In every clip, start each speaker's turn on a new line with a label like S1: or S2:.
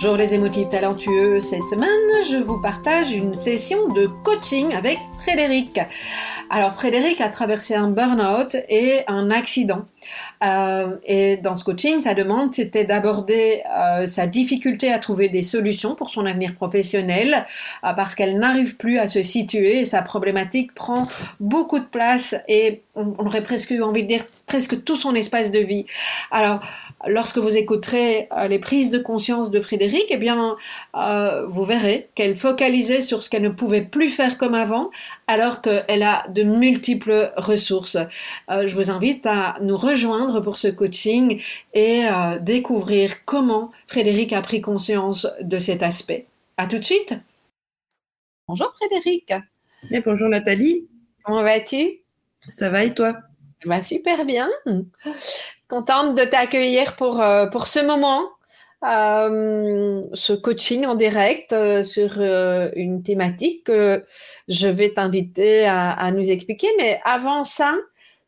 S1: Bonjour les émotifs talentueux. Cette semaine, je vous partage une session de coaching avec Frédéric. Alors Frédéric a traversé un burn-out et un accident. Euh, et dans ce coaching, sa demande, c'était d'aborder euh, sa difficulté à trouver des solutions pour son avenir professionnel euh, parce qu'elle n'arrive plus à se situer et sa problématique prend beaucoup de place et on, on aurait presque envie de dire presque tout son espace de vie. Alors, lorsque vous écouterez euh, les prises de conscience de Frédéric, eh bien, euh, vous verrez qu'elle focalisait sur ce qu'elle ne pouvait plus faire comme avant, alors qu'elle a de multiples ressources. Euh, je vous invite à nous rejoindre pour ce coaching et découvrir comment Frédéric a pris conscience de cet aspect. À tout de suite. Bonjour Frédéric.
S2: Et bonjour Nathalie.
S1: Comment vas-tu?
S2: Ça va et toi?
S1: Bah, Super bien contente de t'accueillir pour, euh, pour ce moment, euh, ce coaching en direct euh, sur une thématique que je vais t'inviter à, à, nous expliquer. Mais avant ça,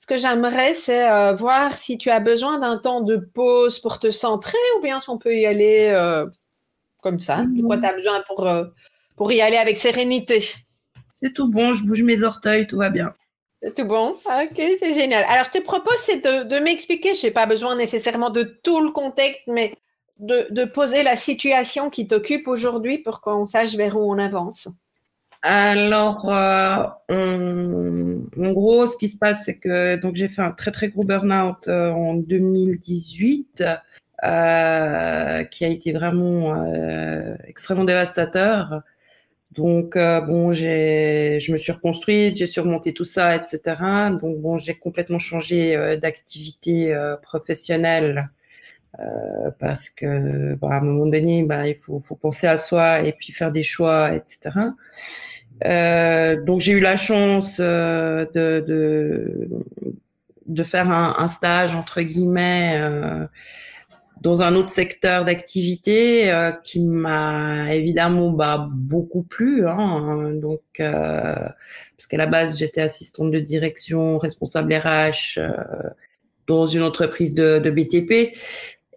S1: ce que j'aimerais, c'est voir si tu as besoin d'un temps de pause pour te centrer ou bien si on peut y aller comme ça. De quoi tu as besoin pour, pour y aller avec sérénité?
S2: C'est tout bon, je bouge mes orteils, tout va bien.
S1: Tout bon? Ok, c'est génial. Alors, je te propose, c'est de, m'expliquer, je n'ai pas besoin nécessairement de tout le contexte, mais de, poser la situation qui t'occupe aujourd'hui pour qu'on sache vers où on avance.
S2: Alors, euh, en gros, ce qui se passe, c'est que donc j'ai fait un très très gros burn-out euh, en 2018, euh, qui a été vraiment extrêmement dévastateur. Donc euh, bon, j'ai, je me suis reconstruite, j'ai surmonté tout ça, etc. Donc bon, j'ai complètement changé euh, d'activité euh, professionnelle parce que bah, à un moment donné, bah, il faut, faut, penser à soi et puis faire des choix, etc. donc j'ai eu la chance de, de, de faire un, un, stage entre guillemets dans un autre secteur d'activité euh, qui m'a évidemment bah, beaucoup plu. Hein, donc, euh, parce qu'à la base, j'étais assistante de direction, responsable RH euh, dans une entreprise de, de, BTP.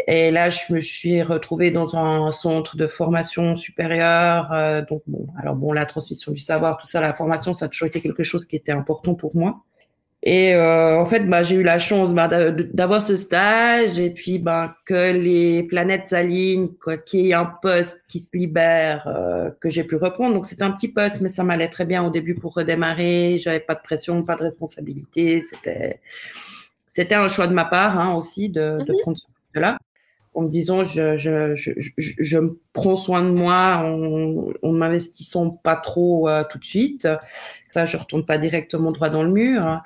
S2: Et là, je me suis retrouvée dans un centre de formation supérieure. Euh, donc, bon, alors bon, la transmission du savoir, tout ça, la formation, ça a toujours été quelque chose qui était important pour moi. Et euh, en fait, bah, j'ai eu la chance bah, d'avoir ce stage et puis bah, que les planètes s'alignent, qu'il y ait un poste qui se libère, euh, que j'ai pu reprendre. Donc c'était un petit poste, mais ça m'allait très bien au début pour redémarrer. J'avais pas de pression, pas de responsabilité. C'était c'était un choix de ma part hein, aussi de, de mhm. prendre ce poste-là en me disant je, je, je, je, me prends soin de moi en, en m'investissant pas trop euh, tout de suite. Ça, je retourne pas directement droit dans le mur.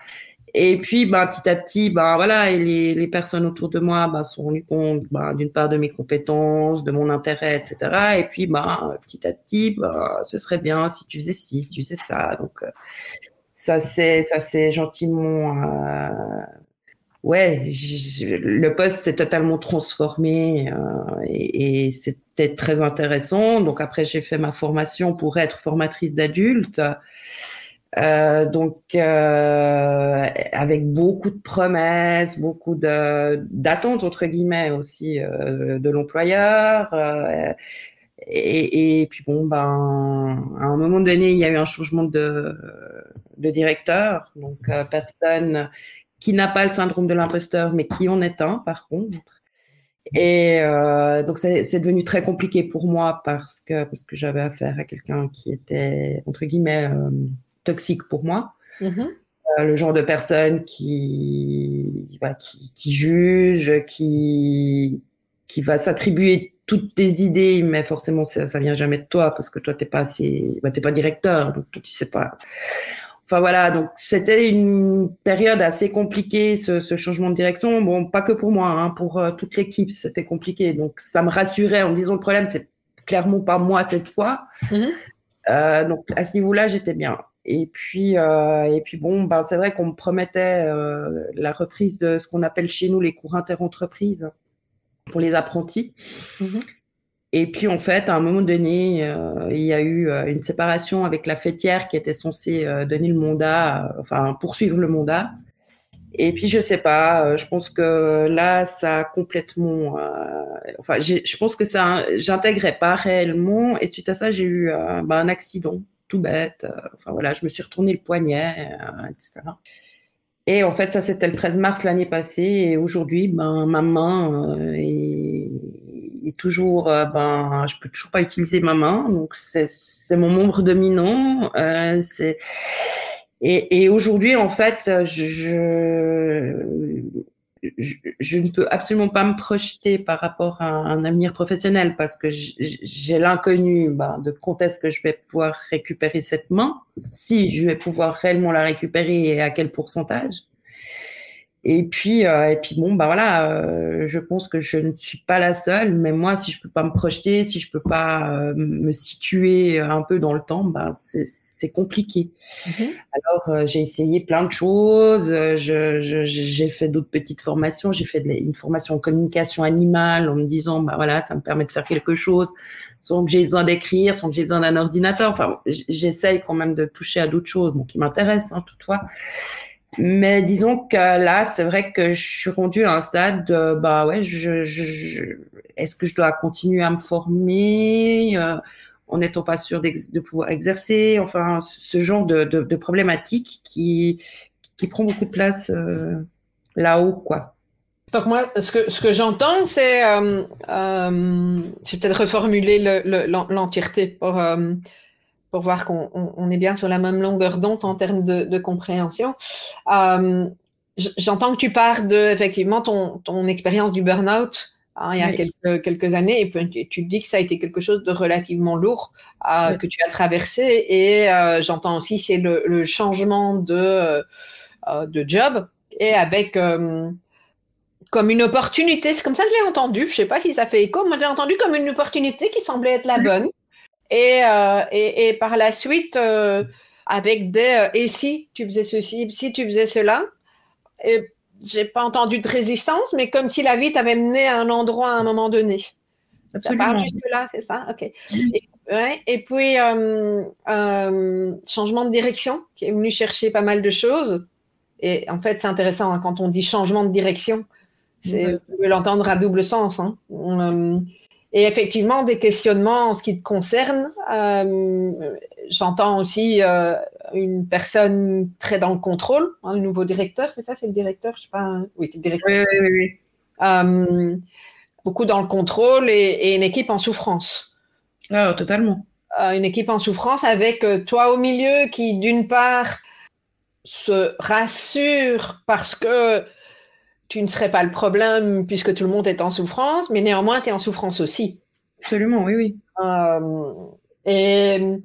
S2: Et puis, bah, petit à petit, bah, voilà, et les, personnes autour de moi se sont rendues compte d'une part de mes compétences, de mon intérêt, etc. Et puis, petit à petit, ce serait bien si tu faisais ci, si tu faisais ça. Donc, euh, ça c'est ça c'est gentiment. Euh, ouais, le poste s'est totalement transformé euh, et, et c'était très intéressant. Donc, après, j'ai fait ma formation pour être formatrice d'adultes. Euh, donc, euh, avec beaucoup de promesses, beaucoup d'attentes entre guillemets aussi euh, de l'employeur. Et, puis bon, ben, à un moment donné, il y a eu un changement de, de directeur, donc personne qui n'a pas le syndrome de l'imposteur, mais qui en est un par contre. Et donc c'est devenu très compliqué pour moi parce que parce que j'avais affaire à quelqu'un qui était entre guillemets toxique pour moi. Mm-hmm. Euh, le genre de personne qui, bah, qui, qui juge, qui, qui va s'attribuer toutes tes idées, mais forcément ça, ça vient jamais de toi parce que toi t'es pas assez, bah, pas directeur, donc tu sais pas. Enfin voilà, donc c'était une période assez compliquée ce, ce, changement de direction. Bon, pas que pour moi, hein, pour euh, toute l'équipe, c'était compliqué. Donc ça me rassurait en me disant le problème, c'est clairement pas moi cette fois. Mm-hmm. Euh, donc à ce niveau-là, j'étais bien. Et puis, euh, et puis bon, ben, c'est vrai qu'on me promettait euh, la reprise de ce qu'on appelle chez nous les cours interentreprises pour les apprentis. Mhm. Et puis en fait, à un moment donné, euh, il y a eu une séparation avec la fêtière qui était censée donner le mandat, enfin poursuivre le mandat. Et puis je sais pas, je pense que là, ça a complètement, enfin, je pense que ça, j'intégrais pas réellement. Et suite à ça, j'ai eu ben, un accident tout bête. Euh, enfin voilà, je me suis retourné le poignet, euh, etc. Et en fait, ça c'était le 13 mars l'année passée. Et aujourd'hui, ben ma main euh, est, est, toujours, ben je peux toujours pas utiliser ma main. Donc c'est mon membre dominant. c'est et, et aujourd'hui, en fait, je, ne peux absolument pas me projeter par rapport à un avenir professionnel parce que j'ai l'inconnu bah, de quand est-ce que je vais pouvoir récupérer cette main, si je vais pouvoir réellement la récupérer et à quel pourcentage. Et puis, euh, et puis bon, bah voilà, euh, je pense que je ne suis pas la seule, mais moi, si je peux pas me projeter, si je peux pas euh, me situer un peu dans le temps, bah c'est compliqué. Mm-hmm. Alors, j'ai essayé plein de choses. Je, j'ai fait d'autres petites formations. J'ai fait une formation en communication animale en me disant, bah voilà, ça me permet de faire quelque chose sans que j'ai besoin d'écrire, sans que j'ai besoin d'un ordinateur. Enfin, j'essaye quand même de toucher à d'autres choses, bon, qui m'intéressent hein, toutefois. Mais disons que là, c'est vrai que je suis rendue à un stade de, bah ouais, je, je, est-ce que je dois continuer à me former euh, en n'étant pas sûr de pouvoir exercer, enfin, ce genre de, de, de problématique qui, qui prend beaucoup de place euh, là-haut, quoi.
S1: Donc moi, ce que, ce que j'entends, c'est, euh, euh, j'ai peut-être reformuler l'entièreté pour voir qu'on on, est bien sur la même longueur d'onde en termes de, de compréhension. Euh, J'entends que tu parles de effectivement ton, ton expérience du burn-out hein, il y a quelques, quelques années et puis tu, dis que ça a été quelque chose de relativement lourd euh, que tu as traversé et euh, j'entends aussi c'est le, le, changement de, de job et avec comme une opportunité, c'est comme ça que j'ai entendu, je sais pas si ça fait écho, moi j'ai entendu comme une opportunité qui semblait être la bonne. Et, euh, et, et, par la suite, euh, avec des euh, et si tu faisais ceci, si tu faisais cela, et j'ai pas entendu de résistance, mais comme si la vie t'avait mené à un endroit à un moment donné. Absolument. Ça part juste là, c'est ça? Ok. Et, ouais, et puis, euh, euh, changement de direction, qui est venu chercher pas mal de choses. Et en fait, c'est intéressant hein, quand on dit changement de direction. C'est, Vous pouvez l'entendre à double sens. Hein. Euh, et effectivement, des questionnements en ce qui te concerne. Euh, J'entends aussi euh, une personne très dans le contrôle, un hein, nouveau directeur, c'est ça, c'est le directeur, je sais pas. Hein. Oui, c'est le directeur.
S2: Oui, oui, oui.
S1: Euh, beaucoup dans le contrôle et, et, une équipe en souffrance.
S2: Ah, totalement.
S1: Une équipe en souffrance avec toi au milieu qui, d'une part, se rassure parce que tu ne serais pas le problème puisque tout le monde est en souffrance, mais néanmoins, tu es en souffrance aussi.
S2: Absolument, oui, oui.
S1: Euh, et euh,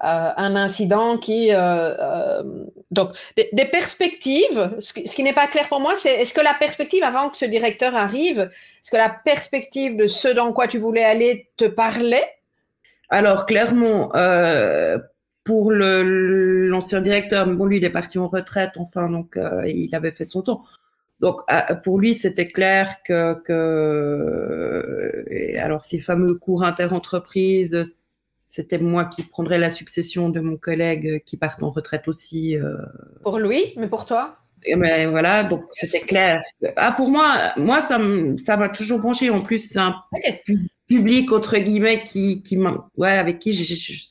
S1: un incident qui... Euh, donc, des, des, perspectives, ce qui, ce qui n'est pas clair pour moi, c'est est-ce que la perspective, avant que ce directeur arrive, est-ce que la perspective de ce dans quoi tu voulais aller te parlait?
S2: Alors, clairement, pour l'ancien directeur, bon, lui, il est parti en retraite, enfin, donc il avait fait son temps. Donc pour lui, c'était clair que, que alors ces fameux cours interentreprises, c'était moi qui prendrais la succession de mon collègue qui part en retraite aussi. Euh...
S1: Pour lui, mais pour toi?
S2: Mais voilà, donc c'était clair. Ah, pour moi, moi, ça m'a toujours branché. En plus, c'est un public entre guillemets qui, qui ouais, avec qui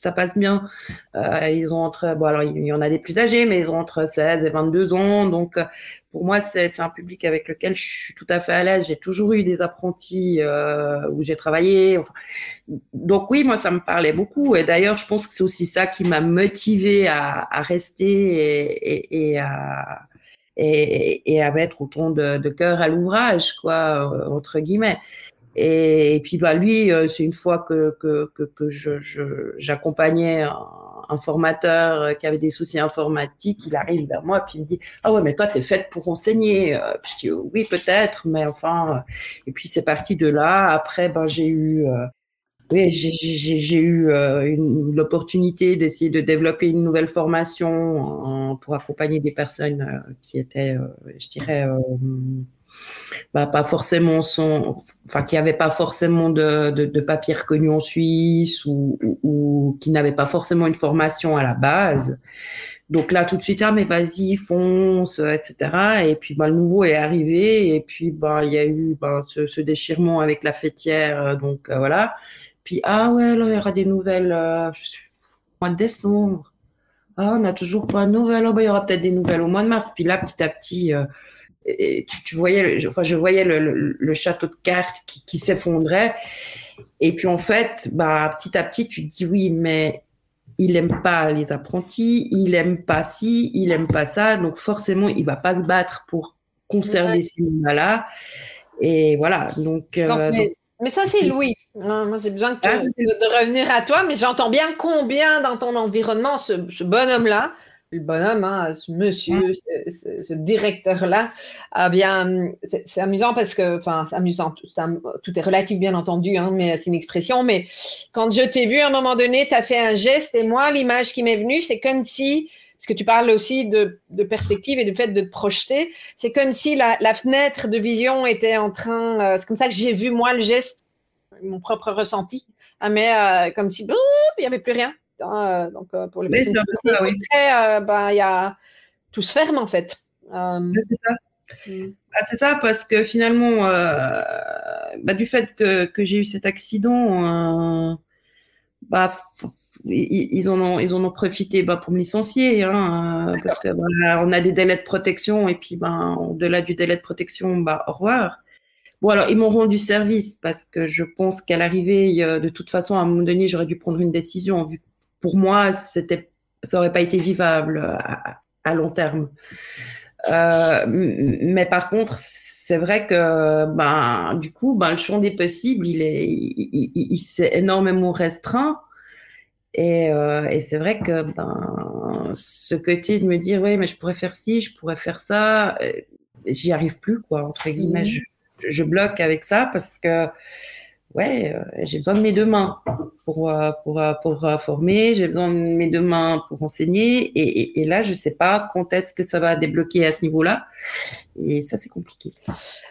S2: ça passe bien. Euh, ils ont entre, bon alors il y en a des plus âgés, mais ils ont entre 16 et 22 ans. Donc pour moi, c'est un public avec lequel je suis tout à fait à l'aise. J'ai toujours eu des apprentis euh, où j'ai travaillé. Donc oui, moi ça me parlait beaucoup. Et d'ailleurs, je pense que c'est aussi ça qui m'a motivé à, rester et, à et, à mettre autant de, de cœur à l'ouvrage, quoi, entre guillemets. Et, puis bah lui, euh, c'est une fois que que que, que je j'accompagnais un, un, formateur euh, qui avait des soucis informatiques, il arrive vers moi puis il me dit ah ouais mais toi t'es faite pour enseigner. Euh, je dis oui peut-être, mais enfin et puis c'est parti de là. Après ben j'ai eu oui, j'ai eu l'opportunité d'essayer de développer une nouvelle formation pour accompagner des personnes qui étaient, je dirais, bah, pas forcément son, enfin qui n'avaient pas forcément de, de, de, papier reconnu en Suisse ou, ou, qui n'avaient pas forcément une formation à la base. Donc là, tout de suite, ah mais vas-y, fonce, etc. Et puis bah, le nouveau est arrivé et puis bah il y a eu bah, ce, ce, déchirement avec la fêtière, donc euh, voilà. Puis ah ouais, là il y aura des nouvelles, euh, mois de décembre. Ah, on n'a toujours pas de nouvelles. Oh, bah, il y aura peut-être des nouvelles au mois de mars. Puis là, petit à petit, euh, et tu, voyais, enfin, je voyais le, château de cartes qui, qui s'effondrait. Et puis en fait, bah, petit à petit, tu te dis oui, mais il aime pas les apprentis, il aime pas ci, il aime pas ça, donc forcément, il va pas se battre pour conserver ces là Et voilà, donc.
S1: Euh, mais, ça, c'est Louis. moi, j'ai besoin de, ah, de, revenir à toi, mais j'entends bien combien dans ton environnement ce, ce bonhomme-là le bonhomme, hein, ce monsieur, ce, directeur-là, ah bien, c'est amusant parce que, enfin, c'est amusant, tout, est relatif bien entendu, hein, mais c'est une expression, mais quand je t'ai vu à un moment donné, tu as fait un geste et moi, l'image qui m'est venue, c'est comme si, parce que tu parles aussi de, perspective et du fait de te projeter, c'est comme si la, fenêtre de vision était en train, euh, c'est comme ça que j'ai vu moi le geste, mon propre ressenti, ah, mais euh, comme si, il n'y avait plus rien. Hein, euh, donc, euh, pour les personnes qui euh, ben, il y a tout se ferme en fait.
S2: c'est ça. Mm. Ah, c'est ça, parce que finalement, bah, du fait que, que j'ai eu cet accident, bah, ils, en ont, ils en ont profité bah, pour me licencier, hein, parce que bah, on a des délais de protection et puis ben au-delà du délai de protection, bah, au revoir. Bon alors ils m'ont rendu service parce que je pense qu'à l'arrivée, de toute façon, à un moment donné, j'aurais dû prendre une décision vu pour moi, c'était, ça aurait pas été vivable à, long terme. Euh, mais par contre, c'est vrai que ben, du coup, ben, le champ des possibles, il est, il, s'est énormément restreint. Et, euh, et c'est vrai que ben, ce côté de me dire, oui, mais je pourrais faire ci, je pourrais faire ça, euh, j'y arrive plus, quoi, entre guillemets. Mmh. Je, je, bloque avec ça parce que ouais, euh, j'ai besoin de mes deux mains pour, euh, pour, euh, pour, former, j'ai besoin de mes deux mains pour enseigner. Et, et, là, je ne sais pas quand est-ce que ça va débloquer à ce niveau-là. Et ça, c'est compliqué.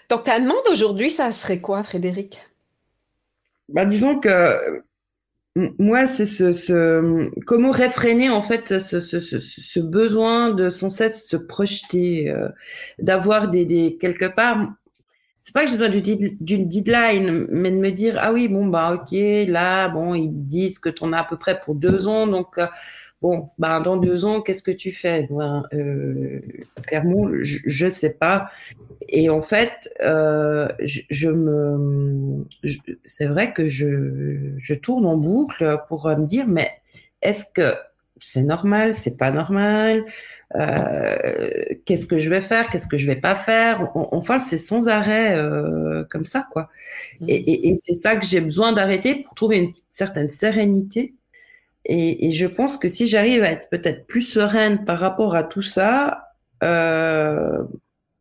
S1: Donc, ta demande aujourd'hui, ça serait quoi, Frédéric?
S2: Bah, Disons que moi, c'est ce, ce, comment réfréner en fait ce, ce, ce, besoin de sans cesse se projeter, d'avoir des, des quelque part c'est pas que j'ai besoin d'une deadline, mais de me dire ah oui bon bah ok là bon ils disent que tu en as à peu près pour deux ans donc euh, bon bah dans deux ans qu'est-ce que tu fais? Ben, euh, Clairement je, je sais pas. Et en fait euh, je, je, me c'est vrai que je je tourne en boucle pour me dire mais est-ce que c'est normal? C'est pas normal? euh, qu'est-ce que je vais faire, qu'est-ce que je vais pas faire? Enfin, c'est sans arrêt euh, comme ça, quoi. Mmh. Et, c'est ça que j'ai besoin d'arrêter pour trouver une certaine sérénité. Et, je pense que si j'arrive à être peut-être plus sereine par rapport à tout ça, euh,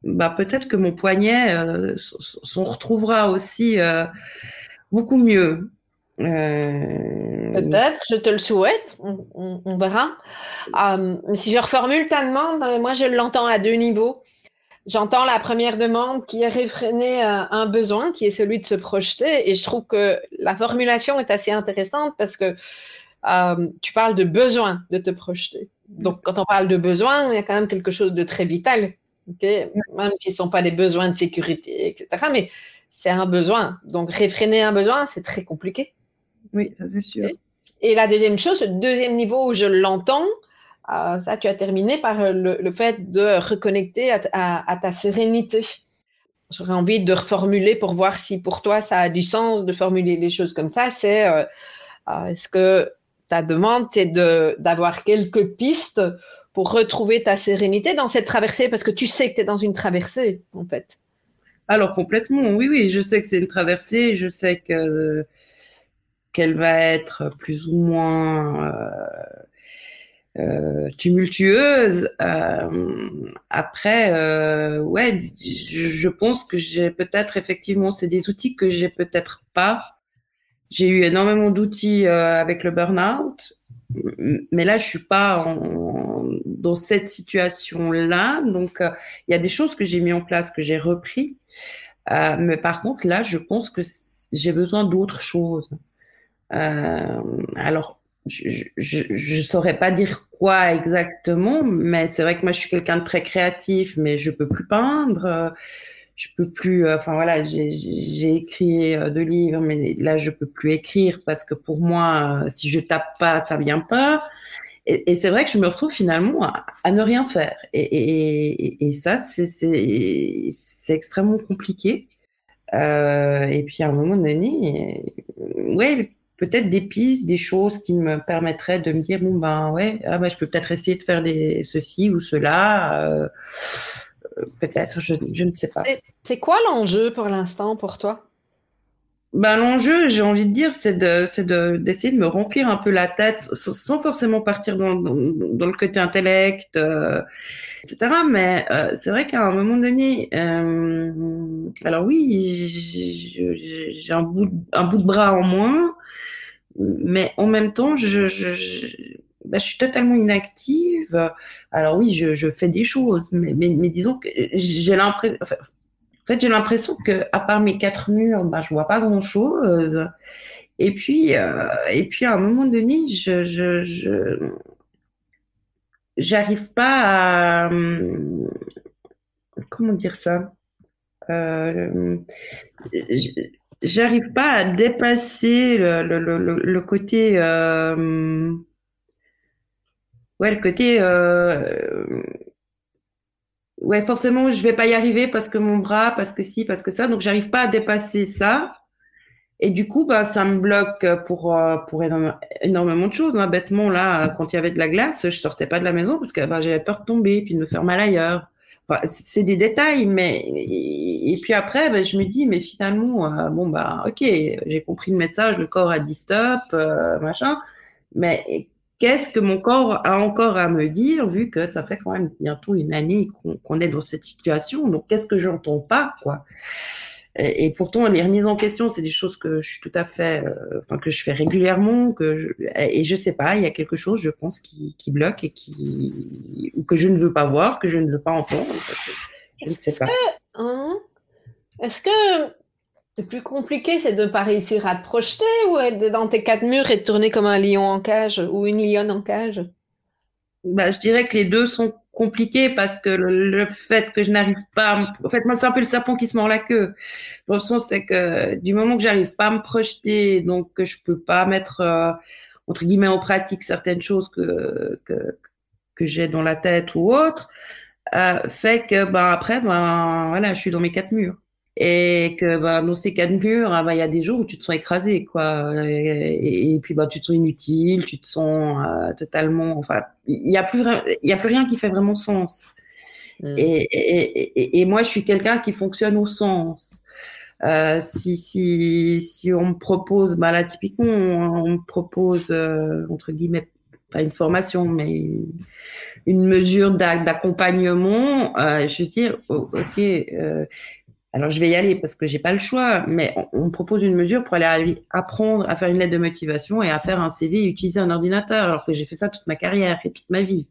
S2: bah peut-être que mon poignet s'en retrouvera aussi beaucoup mieux.
S1: Euh, Peut-être, je te le souhaite, on, verra. Euh, si je reformule ta demande, euh, moi je l'entends à deux niveaux. J'entends la première demande qui est réfréner un besoin, qui est celui de se projeter, et je trouve que la formulation est assez intéressante parce que tu parles de besoin de te projeter. Donc quand on parle de besoin, il y a quand même quelque chose de très vital même s'ils ne sont pas des besoins de sécurité, etc. Mais c'est un besoin. Donc, réfréner un besoin, c'est très compliqué.
S2: Oui, ça c'est sûr.
S1: Et, la deuxième chose, le deuxième niveau où je l'entends, euh, ça, tu as terminé par le, fait de reconnecter à, ta sérénité. J'aurais envie de reformuler pour voir si pour toi ça a du sens de formuler les choses comme ça. C'est euh, euh, est-ce que ta demande, c'est d'avoir quelques pistes pour retrouver ta sérénité dans cette traversée? Parce que tu sais que tu es dans une traversée, en fait.
S2: Alors, complètement, oui, oui, je sais que c'est une traversée, je sais que qu'elle va être plus ou moins euh, euh, tumultueuse. Euh, après, ouais, je pense que j'ai peut-être effectivement, c'est des outils que j'ai peut-être pas j'ai eu énormément d'outils euh, avec le burn-out, mais là, je suis pas dans cette situation-là. Donc, euh, il y a des choses que j'ai mis en place, que j'ai repris. Euh, mais par contre, là, je pense que j'ai besoin d'autres choses. Alors, je, je, saurais pas dire quoi exactement, mais c'est vrai que moi, je suis quelqu'un de très créatif, mais je peux plus peindre je peux plus. Euh, enfin voilà, j'ai écrit euh, deux livres, mais là je peux plus écrire parce que pour moi, euh, si je tape pas, ça vient pas. Et, c'est vrai que je me retrouve finalement à, ne rien faire. Et, et ça, c'est extrêmement compliqué. Euh, et puis à un moment donné, ouais, peut-être des pistes, des choses qui me permettraient de me dire bon ben ouais, ah ben, je peux peut-être essayer de faire ceci ou cela. Euh, peut-être, je, ne sais pas.
S1: C'est quoi l'enjeu pour l'instant pour toi?
S2: Ben, L'enjeu, j'ai envie de dire, c'est d'essayer de, d'essayer de, me remplir un peu la tête sans forcément partir dans, dans, le côté intellect, euh, etc. Mais euh, c'est vrai qu'à un moment donné, euh, alors oui, j'ai un bout, un bout de bras en moins, mais en même temps, je, je, bah, je suis totalement inactive. Alors oui, je, je fais des choses, mais, mais, mais disons que j'ai l'impression, en fait, j'ai l'impression que à part mes quatre murs, bah, je vois pas grand chose. Et puis, euh, et puis à un moment donné, je, je, je j'arrive pas à comment dire ça? Euh, j'arrive pas à dépasser le, le, le, le côté euh, ouais, le côté, euh, ouais, forcément, je vais pas y arriver parce que mon bras, parce que si, parce que ça. Donc, j'arrive pas à dépasser ça. Et du coup, bah, ça me bloque pour, euh, pour énormément de choses. Hein. Bêtement, là, quand il y avait de la glace, je sortais pas de la maison parce que bah, j'avais peur de tomber puis de me faire mal ailleurs. Enfin, c'est des détails, mais et, puis après, bah, je me dis, mais finalement, euh, bon bah, ok, j'ai compris le message, le corps a dit stop, machin. Mais qu'est-ce que mon corps a encore à me dire, vu que ça fait quand même bientôt une année qu'on est dans cette situation. Donc, qu'est-ce que j'entends pas, quoi? Et, pourtant, les remises en question, c'est des choses que je suis tout à fait, euh, enfin, que je fais régulièrement, que je, et je sais pas, il y a quelque chose, je pense, qui, qui bloque et qui, ou que je ne veux pas voir, que je ne veux pas entendre.
S1: Je ne sais pas. Hein, est-ce que c'est plus compliqué, c'est de ne pas réussir à te projeter ou être dans tes quatre murs et de tourner comme un lion en cage ou une lionne en cage?
S2: Bah, Je dirais que les deux sont compliqués parce que le, fait que je n'arrive pas, en fait, moi, c'est un peu le sapon qui se mord la queue. Dans le sens, c'est que du moment que j'arrive pas à me projeter, donc que je peux pas mettre, euh, entre guillemets, en pratique certaines choses que, que, que j'ai dans la tête ou autre, euh, fait que, bah, après, ben, voilà, je suis dans mes quatre murs et que bah, dans ces cas de mur, ah, bah, il y a des jours où tu te sens écrasé, quoi, et, puis bah tu te sens inutile, tu te sens euh, totalement, enfin, il y a plus, y a plus rien qui fait vraiment sens. Mm. Et, moi, je suis quelqu'un qui fonctionne au sens. Euh, si, si, si on me propose, bah là typiquement, on, me propose euh, entre guillemets pas une formation, mais une mesure d'accompagnement, euh, je veux dire, ok, euh, alors je vais y aller parce que j'ai pas le choix, mais on, propose une mesure pour aller apprendre à faire une lettre de motivation et à faire un CV et utiliser un ordinateur, alors que j'ai fait ça toute ma carrière et toute ma vie.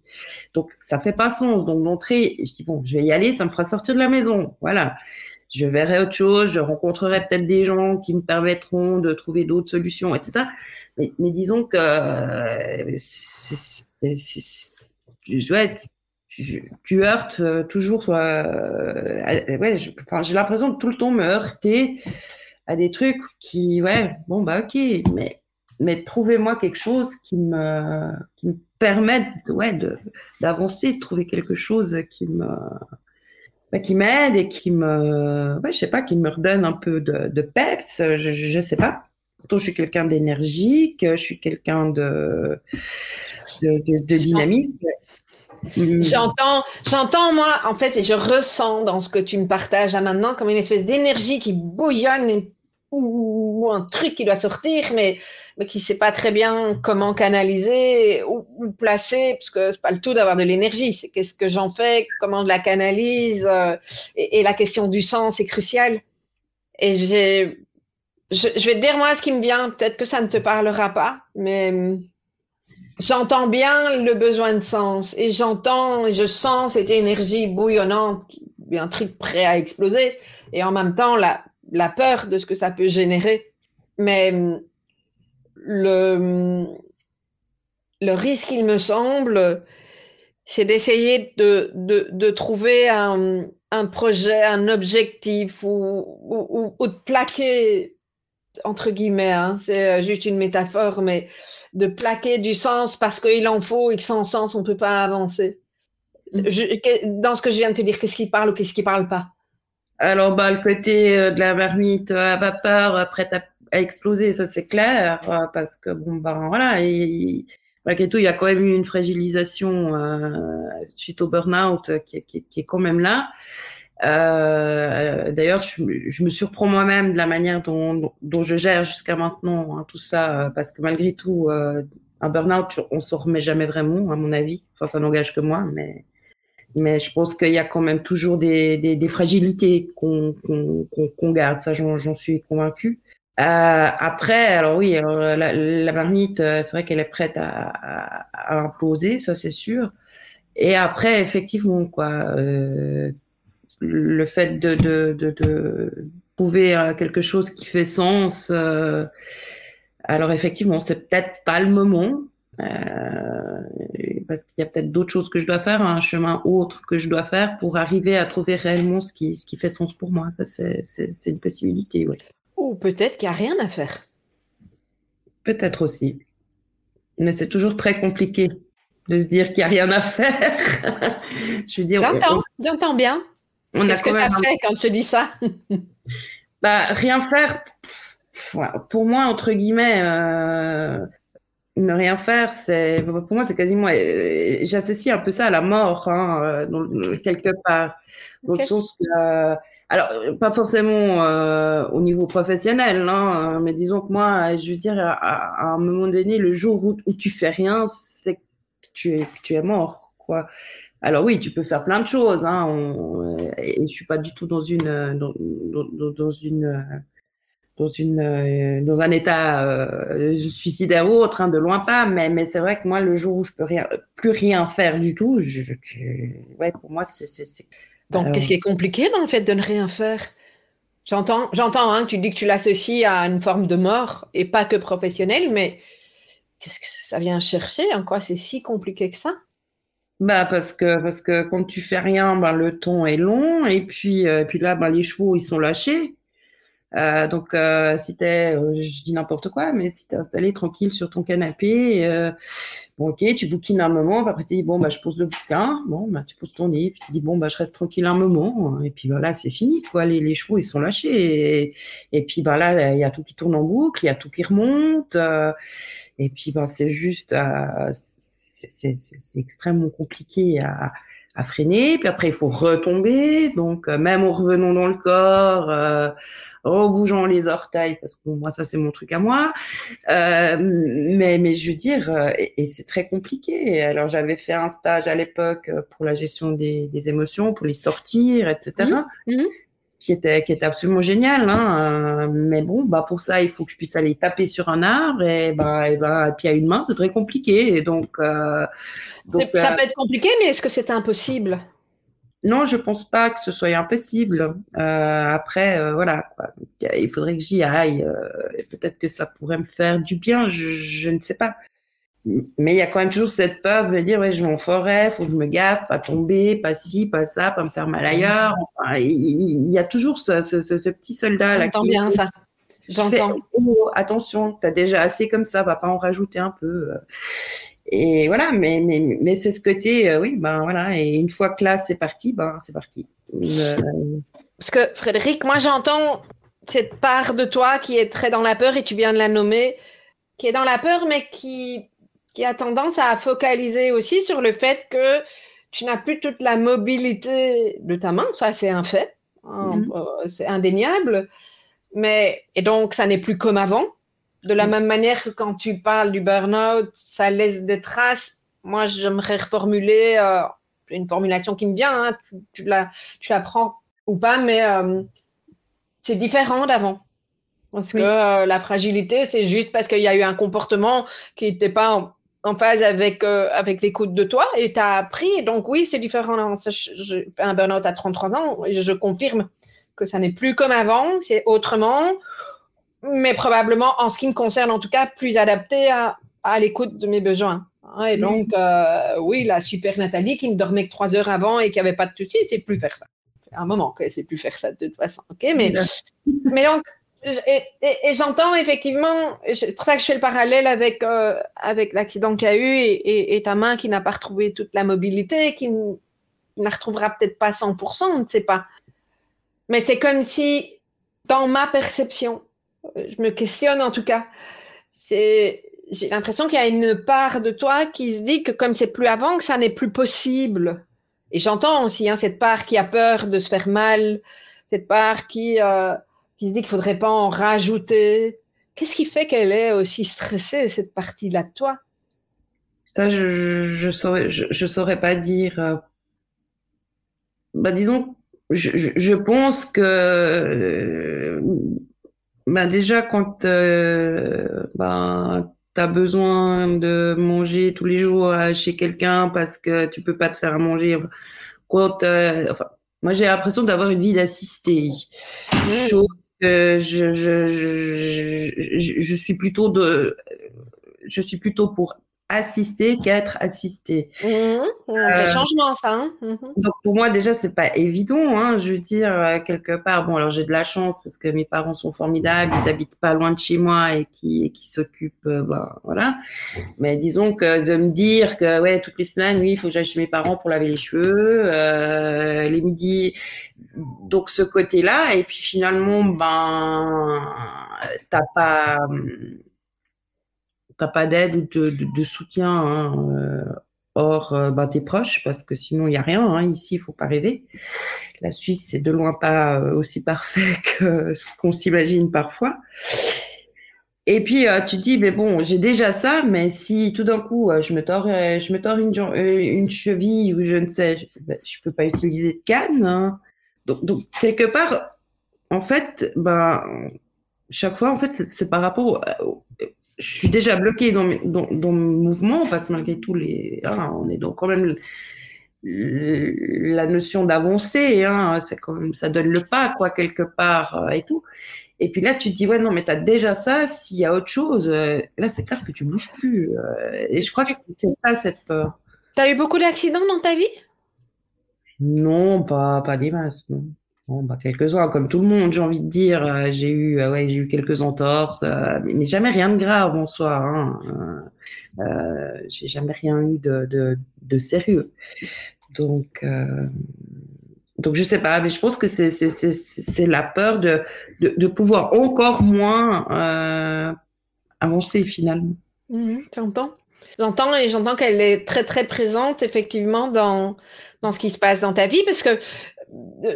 S2: Donc ça fait pas sens. Donc d'entrée, je dis bon, je vais y aller, ça me fera sortir de la maison, voilà. Je verrai autre chose, je rencontrerai peut-être des gens qui me permettront de trouver d'autres solutions, etc. Mais, mais disons que euh, c'est, ouais, tu, heurtes toujours. ouais, j'ai l'impression de tout le temps me heurter à des trucs qui, ouais, bon bah ok, mais mais trouvez-moi quelque chose qui me, qui me permette ouais, d'avancer, de, trouver quelque chose qui me bah, qui m'aide et qui me, ouais, je sais pas, qui me redonne un peu de, de peps, je, je sais pas. Pourtant, je suis quelqu'un d'énergique, je suis quelqu'un de, de, de, dynamique.
S1: J'entends, j'entends moi, en fait, et je ressens dans ce que tu me partages là maintenant comme une espèce d'énergie qui bouillonne ou, un truc qui doit sortir, mais, mais qui ne sait pas très bien comment canaliser ou, placer, parce que c'est pas le tout d'avoir de l'énergie, c'est qu'est-ce que j'en fais, comment je la canalise, euh, et, la question du sens est cruciale. Et je, je, vais te dire moi ce qui me vient, peut-être que ça ne te parlera pas, mais j'entends bien le besoin de sens, et j'entends, je sens cette énergie bouillonnante, un truc prêt à exploser, et en même temps, la, la peur de ce que ça peut générer. Mais hum, le, hum, le risque, il me semble, c'est d'essayer de, de, trouver un, un, projet, un objectif ou, ou, de plaquer, entre guillemets, hein, c'est juste une métaphore, mais de plaquer du sens parce qu'il en faut et que sans sens, on ne peut pas avancer. Mmh. dans ce que je viens de te dire, qu'est-ce qui parle ou qu'est-ce qui parle pas?
S2: Alors, bah, le côté euh, de la marmite à vapeur euh, prête à, exploser, ça c'est clair, euh, parce que bon, bah voilà, et, malgré tout, il y a quand même eu une fragilisation suite au burn-out qui, qui, qui, est quand même là. Euh, D'ailleurs, je, je, me surprends moi-même de la manière dont, dont je gère jusqu'à maintenant hein, tout ça, parce que malgré tout, un burn-out, on s'en remet jamais vraiment, à mon avis. Enfin, ça n'engage que moi, mais mais je pense qu'il y a quand même toujours des, des, des fragilités qu'on qu'on garde, ça j'en suis convaincue. Euh, après, alors oui, la, la, marmite, euh, c'est vrai qu'elle est prête à, à, imploser, ça c'est sûr. Et après, effectivement, quoi, euh, le fait de, de, de, de trouver euh, quelque chose qui fait sens, euh, alors effectivement, c'est peut-être pas le moment, euh, parce qu'il y a peut-être d'autres choses que je dois faire, un chemin autre que je dois faire pour arriver à trouver réellement ce qui, ce qui fait sens pour moi. C'est une possibilité, oui.
S1: Ou peut-être qu'il n'y a rien à faire.
S2: Peut-être aussi. Mais c'est toujours très compliqué de se dire qu'il n'y a rien à faire.
S1: je veux dire. J'entends, j'entends bien. Qu'est-ce que ça fait quand tu dis ça?
S2: Bah, Rien faire, pour moi, entre guillemets, euh, ne rien faire, c'est pour moi c'est quasiment. Euh, j'associe un peu ça à la mort, hein, euh, quelque part, dans le sens que. Alors, pas forcément au niveau professionnel, hein, mais disons que moi, je veux dire, à, un moment donné, le jour où, où tu fais rien, c'est que tu es, tu es mort, quoi. Alors oui, tu peux faire plein de choses, hein, on, et je suis pas du tout dans une dans, dans, dans une dans une euh, dans un état euh, suicidaire ou autre, hein, de loin pas. Mais mais c'est vrai que moi, le jour où je peux rien, plus rien faire du tout, je, ouais, pour moi, c'est
S1: donc qu'est-ce qui est compliqué dans le fait de ne rien faire? J'entends, j'entends, hein, tu dis que tu l'associes à une forme de mort et pas que professionnelle, mais qu'est-ce que ça vient chercher? En quoi c'est si compliqué que ça?
S2: Bah parce que parce que quand tu fais rien, ben le temps est long et puis euh, puis là ben les chevaux ils sont lâchés. Euh, donc, euh, si t'es, euh, je dis n'importe quoi, mais si t'es installé tranquille sur ton canapé, bon, ok, tu bouquines un moment, après tu dis bon bah je pose le bouquin, bon bah tu poses ton livre, puis tu dis bon bah je reste tranquille un moment, et puis voilà c'est fini quoi, les, les chevaux ils sont lâchés, et, et puis bah là il y a tout qui tourne en boucle, il y a tout qui remonte, et puis bah c'est juste, c'est extrêmement compliqué à freiner, puis après il faut retomber, donc même en revenant dans le corps, euh, en bougeant les orteils, parce que moi, ça, c'est mon truc à moi. Euh, mais, mais je veux dire, euh, et, c'est très compliqué. Alors, j'avais fait un stage à l'époque euh, pour la gestion des, émotions, pour les sortir, etc. Qui était, qui était absolument génial, hein. mais bon, bah pour ça, il faut que je puisse aller taper sur un arbre et bah, et bah, puis à une main, c'est très compliqué. Et donc,
S1: donc ça peut être compliqué, mais est-ce que c'est impossible?
S2: Non, je pense pas que ce soit impossible. Euh, après, euh, voilà, il faudrait que j'y aille. Euh, Peut-être que ça pourrait me faire du bien, je, je, ne sais pas. Mais il y a quand même toujours cette peur de dire ouais je vais en forêt faut que je me gaffe pas tomber pas ci pas ça pas me faire mal ailleurs. Il, y a toujours ce, ce, petit soldat
S1: là j'entends bien ça. J'entends.
S2: oh, attention t'as déjà assez comme ça va pas en rajouter un peu. Et voilà mais mais, mais c'est ce côté oui ben voilà et une fois que là c'est parti ben c'est parti.
S1: Parce que Frédéric moi j'entends cette part de toi qui est très dans la peur et tu viens de la nommer qui est dans la peur mais qui qui a tendance à focaliser aussi sur le fait que tu n'as plus toute la mobilité de ta main, ça c'est un fait, hein, mhm. euh, c'est indéniable, mais et donc ça n'est plus comme avant. De la mhm. même manière que quand tu parles du burn-out, ça laisse des traces. Moi, j'aimerais reformuler euh, une formulation qui me vient. Hein, tu, la, tu prends ou pas, mais euh, c'est différent d'avant. Parce que la fragilité, c'est juste parce qu'il y a eu un comportement qui n'était pas en phase avec, euh, avec l'écoute de toi et tu as appris. Donc oui, c'est différent. Je, fais un burn-out à 33 ans et je confirme que ça n'est plus comme avant, c'est autrement, mais probablement, en ce qui me concerne en tout cas, plus adapté à, à l'écoute de mes besoins. Hein, et donc, euh, oui, la super Nathalie qui ne dormait que trois heures avant et qui avait pas de soucis, c'est plus faire ça. un moment qu'elle sait plus faire ça de toute façon. Ok, mais, mais donc, et, j'entends effectivement, c'est pour ça que je fais le parallèle avec, euh, avec l'accident qu'il y a eu et, ta main qui n'a pas retrouvé toute la mobilité, qui ne la retrouvera peut-être pas 100%, on ne sait pas. Mais c'est comme si, dans ma perception, je me questionne en tout cas, c'est, j'ai l'impression qu'il y a une part de toi qui se dit que comme c'est plus avant, que ça n'est plus possible. Et j'entends aussi hein, cette part qui a peur de se faire mal, cette part qui... Euh, qui se dit qu'il faudrait pas en rajouter. Qu'est-ce qui fait qu'elle est aussi stressée, cette partie-là de toi?
S2: Ça, je, je, saurais, je, saurais pas dire. Euh, bah, disons, je, pense que euh, bah, déjà quand euh, bah, tu as besoin de manger tous les jours chez quelqu'un parce que tu peux pas te faire manger, quand, enfin, moi, j'ai l'impression d'avoir une vie d'assistée. Chose que je, je, je, je, suis plutôt de, je suis plutôt pour assister qu'être assisté.
S1: Mmh, mmh, euh, changement ça. Hein
S2: mmh. Donc pour moi déjà c'est pas évident. Hein, je veux dire euh, quelque part. Bon alors j'ai de la chance parce que mes parents sont formidables, ils habitent pas loin de chez moi et qui qui s'occupent. Euh, bah, voilà. Mais disons que de me dire que ouais toutes les semaines oui il faut que j'aille chez mes parents pour laver les cheveux, euh, les midis. Donc ce côté là et puis finalement ben t'as pas pas d'aide ou de, soutien hein, euh, hors euh, bah, tes proches, parce que sinon il n'y a rien. Hein, ici, il faut pas rêver. La Suisse, c'est de loin pas euh, aussi parfait que ce qu'on s'imagine parfois. Et puis tu dis mais bon j'ai déjà ça mais si tout d'un coup je me tords je me tords une, une cheville ou je ne sais je, ben, peux pas utiliser de canne hein. donc, donc, quelque part en fait ben chaque fois en fait c'est par rapport au, je suis déjà bloquée dans, dans, dans mon mouvement parce que malgré tout, les, hein, on est donc quand même la notion d'avancer, hein, c'est quand même, ça donne le pas, quoi, quelque part euh, et tout. Et puis là, tu te dis, ouais, non, mais tu as déjà ça, s'il y a autre chose, euh, là, c'est clair que tu bouges plus. Euh, et je crois que c'est ça, cette peur.
S1: Tu as eu beaucoup d'accidents dans ta vie?
S2: Non, pas, pas des masses, non. Bah, quelques-uns, comme tout le monde, j'ai envie de dire. Euh, j'ai eu, euh, ouais, j'ai eu quelques entorses, euh, mais jamais rien de grave en soi. Hein. j'ai jamais rien eu de, de, sérieux. Donc, donc je sais pas, mais je pense que c'est c'est la peur de, de, de pouvoir encore moins avancer finalement.
S1: Mmh, j'entends. J'entends et j'entends qu'elle est très très présente effectivement dans dans ce qui se passe dans ta vie parce que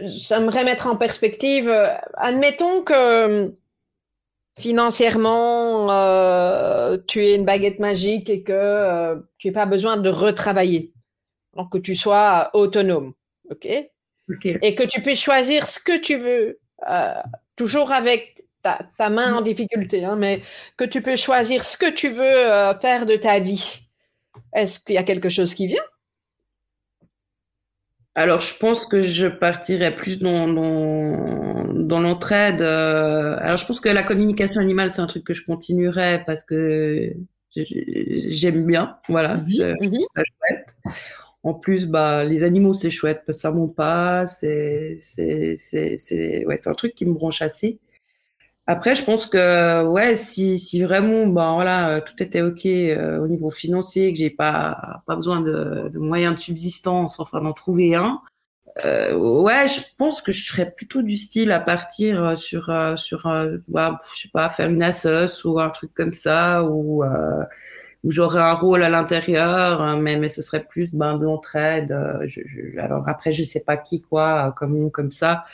S1: j'aimerais mettre en perspective, euh, admettons que financièrement, euh, tu es une baguette magique et que euh, tu n'as pas besoin de retravailler. Donc, que tu sois autonome. OK? Et que tu puisses choisir ce que tu veux, toujours avec ta, ta, main en difficulté, hein, mais que tu peux choisir ce que tu veux faire de ta vie. Est-ce qu'il y a quelque chose qui vient?
S2: Alors, je pense que je partirais plus dans, dans, dans l'entraide. Euh, alors, je pense que la communication animale, c'est un truc que je continuerai parce que j'aime bien, voilà, mhm. chouette. En plus, bah, les animaux, c'est chouette, ça monte pas, c'est, c'est, c'est, ouais, c'est un truc qui me branche assez. Après, je pense que ouais, si, si vraiment, ben voilà, tout était ok euh, au niveau financier, que j'ai pas pas besoin de, de, moyens de subsistance, enfin d'en trouver un, euh, ouais, je pense que je serais plutôt du style à partir euh, sur euh, sur euh, je sais pas, faire une assoce ou un truc comme ça, ou où j'aurais un rôle à l'intérieur, mais mais ce serait plus ben de l'entraide. Je, je, alors après, je sais pas qui quoi, comme comme ça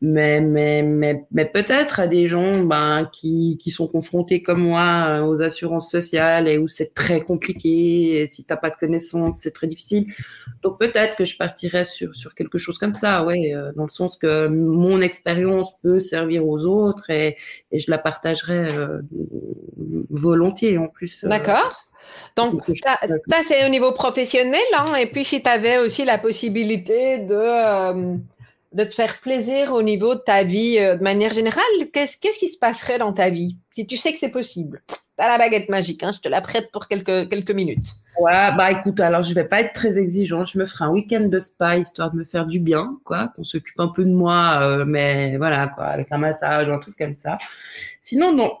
S2: mais, mais, mais, mais peut-être à des gens ben, qui, qui sont confrontés comme moi euh, aux assurances sociales et où c'est très compliqué, et si tu n'as pas de connaissances, c'est très difficile. Donc peut-être que je partirais sur, sur quelque chose comme ça, ouais, euh, dans le sens que mon expérience peut servir aux autres et, et je la partagerai euh, volontiers en plus.
S1: D'accord. Donc, ça, c'est au niveau professionnel, hein, et puis si tu avais aussi la possibilité de de te faire plaisir au niveau de ta vie euh, de manière générale, qu'est-ce, qu'est-ce qui se passerait dans ta vie? Si tu sais que c'est possible Tu as la baguette magique, hein, je te la prête pour quelques, quelques minutes.
S2: Ouais, bah écoute, alors je vais pas être très exigeante, je me ferai un week-end de spa histoire de me faire du bien, quoi, qu'on s'occupe un peu de moi, euh, mais voilà, quoi, avec un massage, un truc comme ça. Sinon, non.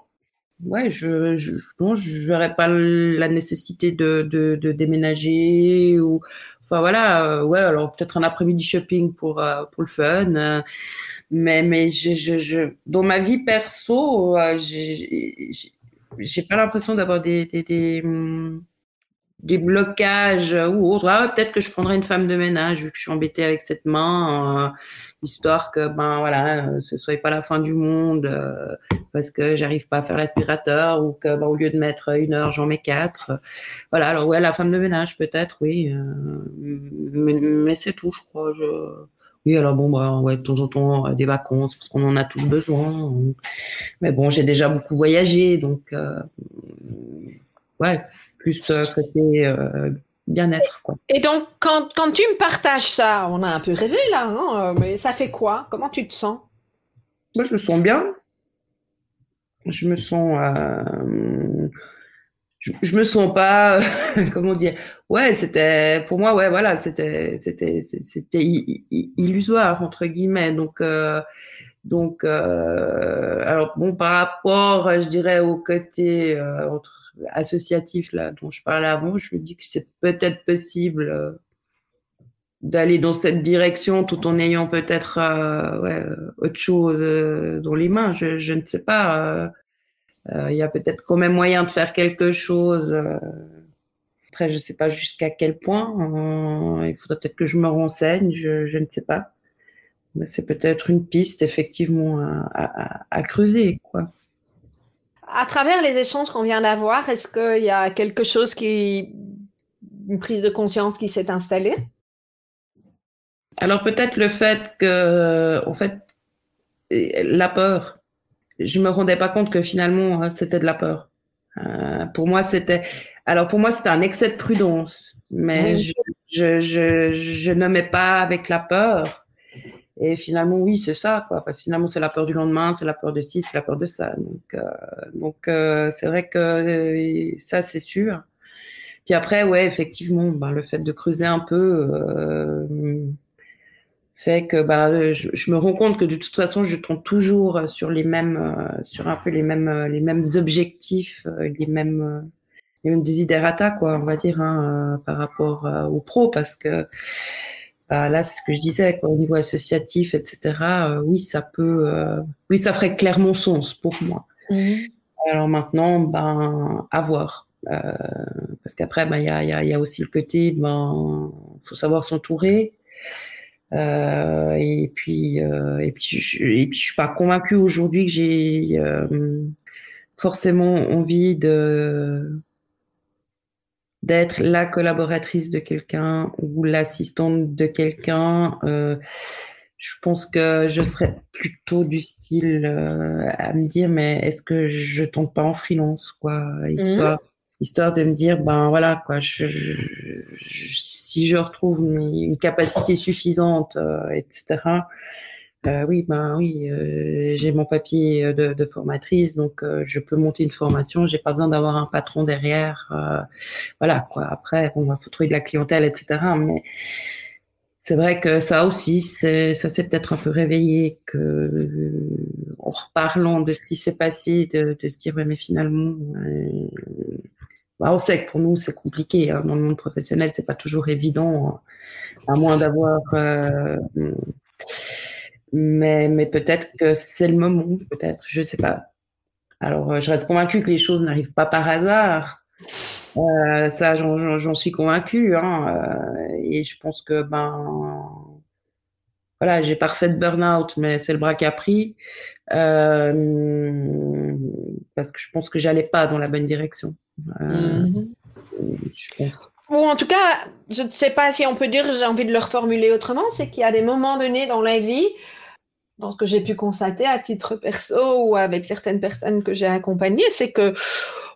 S2: Ouais, je, je non, j'aurais pas la nécessité de, de, de déménager ou Enfin voilà, euh, ouais, alors peut-être un après-midi shopping pour euh, pour le fun, euh, mais mais je, je, je, dans ma vie perso, j'ai j'ai pas l'impression d'avoir des des, des hum, des blocages ou autre. Ah, peut-être que je prendrais une femme de ménage vu que je suis embêtée avec cette main histoire que ben voilà, euh, ce soit pas la fin du monde euh, parce que j'arrive pas à faire l'aspirateur ou que ben, au lieu de mettre une heure, j'en mets quatre. Voilà, alors ouais, la femme de ménage peut-être, oui, euh, mais, c'est tout, je crois. Oui, alors bon, bah, ouais, de temps en temps, des vacances, parce qu'on en a tous besoin. Mais bon, j'ai déjà beaucoup voyagé, donc, ouais, plus côté bien-être. Quoi.
S1: Et donc, quand, quand, tu me partages ça, on a un peu rêvé là, hein, mais ça fait quoi? Comment tu te sens?
S2: Moi, je me sens bien. Je me sens. Euh, je, me sens pas. comment dire? Ouais, c'était. Pour moi, ouais, voilà, c'était c'était c'était illusoire, entre guillemets. Donc. Euh, donc, euh, alors bon, par rapport, je dirais, au côté entre associatif là dont je parlais avant, je me dis que c'est peut-être possible euh, d'aller dans cette direction tout en ayant peut-être euh, ouais, autre chose euh, dans les mains. Je, je ne sais pas. Il y a peut-être quand même moyen de faire quelque chose. Après, je ne sais pas jusqu'à quel point. il faudrait peut-être que je me renseigne. Je, je ne sais pas. Mais c'est peut-être une piste effectivement à, à, à creuser, quoi
S1: à travers les échanges qu'on vient d'avoir, est-ce qu'il y a quelque chose qui, une prise de conscience qui s'est installée?
S2: Alors peut-être le fait que, en fait, la peur. Je me rendais pas compte que finalement hein, c'était de la peur. Euh, pour moi, c'était, alors pour moi c'était un excès de prudence, mais je, je, je, je ne mets pas avec la peur. Et finalement, oui, c'est ça, quoi. Parce que finalement, c'est la peur du lendemain, c'est la peur de ci, c'est la peur de ça. Donc, euh, donc euh, c'est vrai que euh, ça, c'est sûr. Puis après, ouais, effectivement, ben, le fait de creuser un peu euh, fait que bah, je, me rends compte que de toute façon, je tombe toujours sur les mêmes, sur un peu les mêmes, les mêmes objectifs, les mêmes, les mêmes desiderata, quoi, on va dire, hein, par rapport aux pros, parce que bah, là, c'est ce que je disais, quoi, au niveau associatif, etc. Euh, oui, ça peut, euh, oui, ça ferait clairement sens pour moi. Mhm. Alors maintenant, ben, à voir. Euh, parce qu'après, ben, il y a, y, a, y a, aussi le côté, ben, faut savoir s'entourer. Euh, et puis, et puis, je, et puis, je suis pas convaincue aujourd'hui que j'ai forcément envie de d'être la collaboratrice de quelqu'un ou l'assistante de quelqu'un. Euh, je pense que je serais plutôt du style euh, à me dire mais est-ce que je tente pas en freelance quoi? Histoire mmh. histoire de me dire ben voilà quoi je, si je retrouve une, capacité suffisante euh, etc Euh, oui, ben oui, euh, j'ai mon papier de, de formatrice, donc euh, je peux monter une formation. J'ai pas besoin d'avoir un patron derrière. euh, voilà quoi. Après, on va faut trouver de la clientèle, etc. Mais c'est vrai que ça aussi, ça s'est peut-être un peu réveillé que euh, en reparlant de ce qui s'est passé, de, se dire ouais, mais finalement. euh, bah, on sait que pour nous c'est compliqué hein, dans le monde professionnel, c'est pas toujours évident, à moins d'avoir euh, mais, mais peut-être que c'est le moment, peut-être, je ne sais pas. Alors, euh, je reste convaincue que les choses n'arrivent pas par hasard. Euh, ça, j'en suis convaincue. Hein, euh, et je pense que, ben, voilà, j'ai pas refait de burn-out, mais c'est le bras qui a pris. Euh, parce que je pense que j'allais pas dans la bonne direction.
S1: Mhm.
S2: Je pense.
S1: Ou en tout cas, je ne sais pas si on peut dire, j'ai envie de le reformuler autrement, c'est qu'il y a des moments donnés dans la vie, dans ce que j'ai pu constater à titre perso ou avec certaines personnes que j'ai accompagnées, c'est que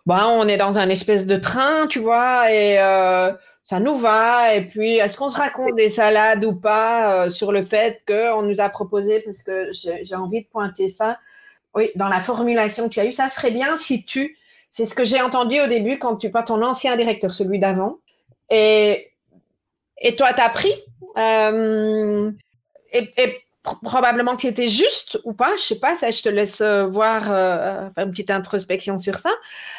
S1: bah, on est dans un espèce de train, tu vois, et euh, ça nous va. Et puis, est-ce qu'on se raconte des salades ou pas euh, sur le fait qu'on nous a proposé, parce que j'ai envie de pointer ça, oui, dans la formulation que tu as eue, ça serait bien si tu, c'est ce que j'ai entendu au début quand tu pas ton ancien directeur, celui d'avant, et, et toi, tu as pris. Euh, et, et pr- probablement que c'était juste ou pas, je sais pas, ça je te laisse euh, voir, euh, faire une petite introspection sur ça.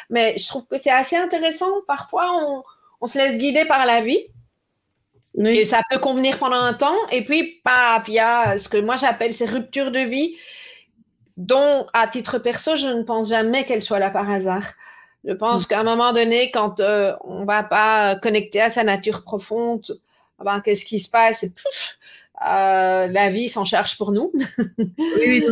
S1: Mais je trouve que c'est assez intéressant. Parfois, on, on se laisse guider par la vie
S2: Oui.
S1: et ça peut convenir pendant un temps. Et puis, paf, il y a ce que moi j'appelle ces ruptures de vie dont, à titre perso, je ne pense jamais qu'elles soient là par hasard. Je pense qu'à un moment donné, quand euh, on va pas connecter à sa nature profonde, ah ben, qu'est-ce qui se passe? Et pouf, euh, la vie s'en charge pour nous.
S2: Oui, oui,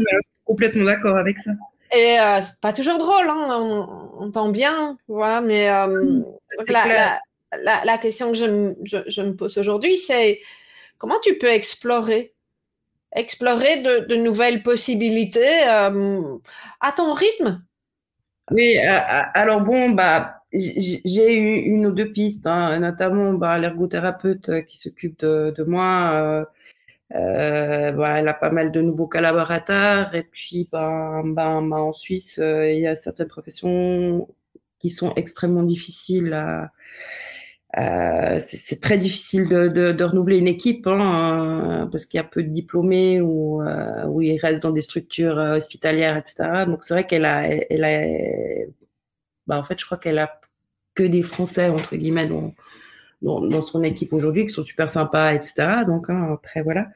S2: complètement d'accord avec ça.
S1: Et euh, c'est pas toujours drôle, hein, on, entend bien, tu vois, mais euh, la, la, la, la question que je, me- je, je me pose aujourd'hui, c'est comment tu peux explorer, explorer de, de nouvelles possibilités euh, à ton rythme?
S2: Oui, euh, euh, alors bon, bah, j'ai eu une ou deux pistes, hein, notamment bah, l'ergothérapeute euh, qui s'occupe de, de moi. euh, bah, elle a pas mal de nouveaux collaborateurs. Et puis, ben, en Suisse, il y a certaines professions qui sont extrêmement difficiles à. Euh, c'est très difficile de, de, de renouveler une équipe hein, euh, parce qu'il y a peu de diplômés ou euh, où ils restent dans des structures euh, hospitalières, etc. Donc c'est vrai qu'elle a, elle a, bah, en fait, je crois qu'elle a que des Français entre guillemets dans, dans, dans son équipe aujourd'hui qui sont super sympas, etc. Donc hein, après voilà.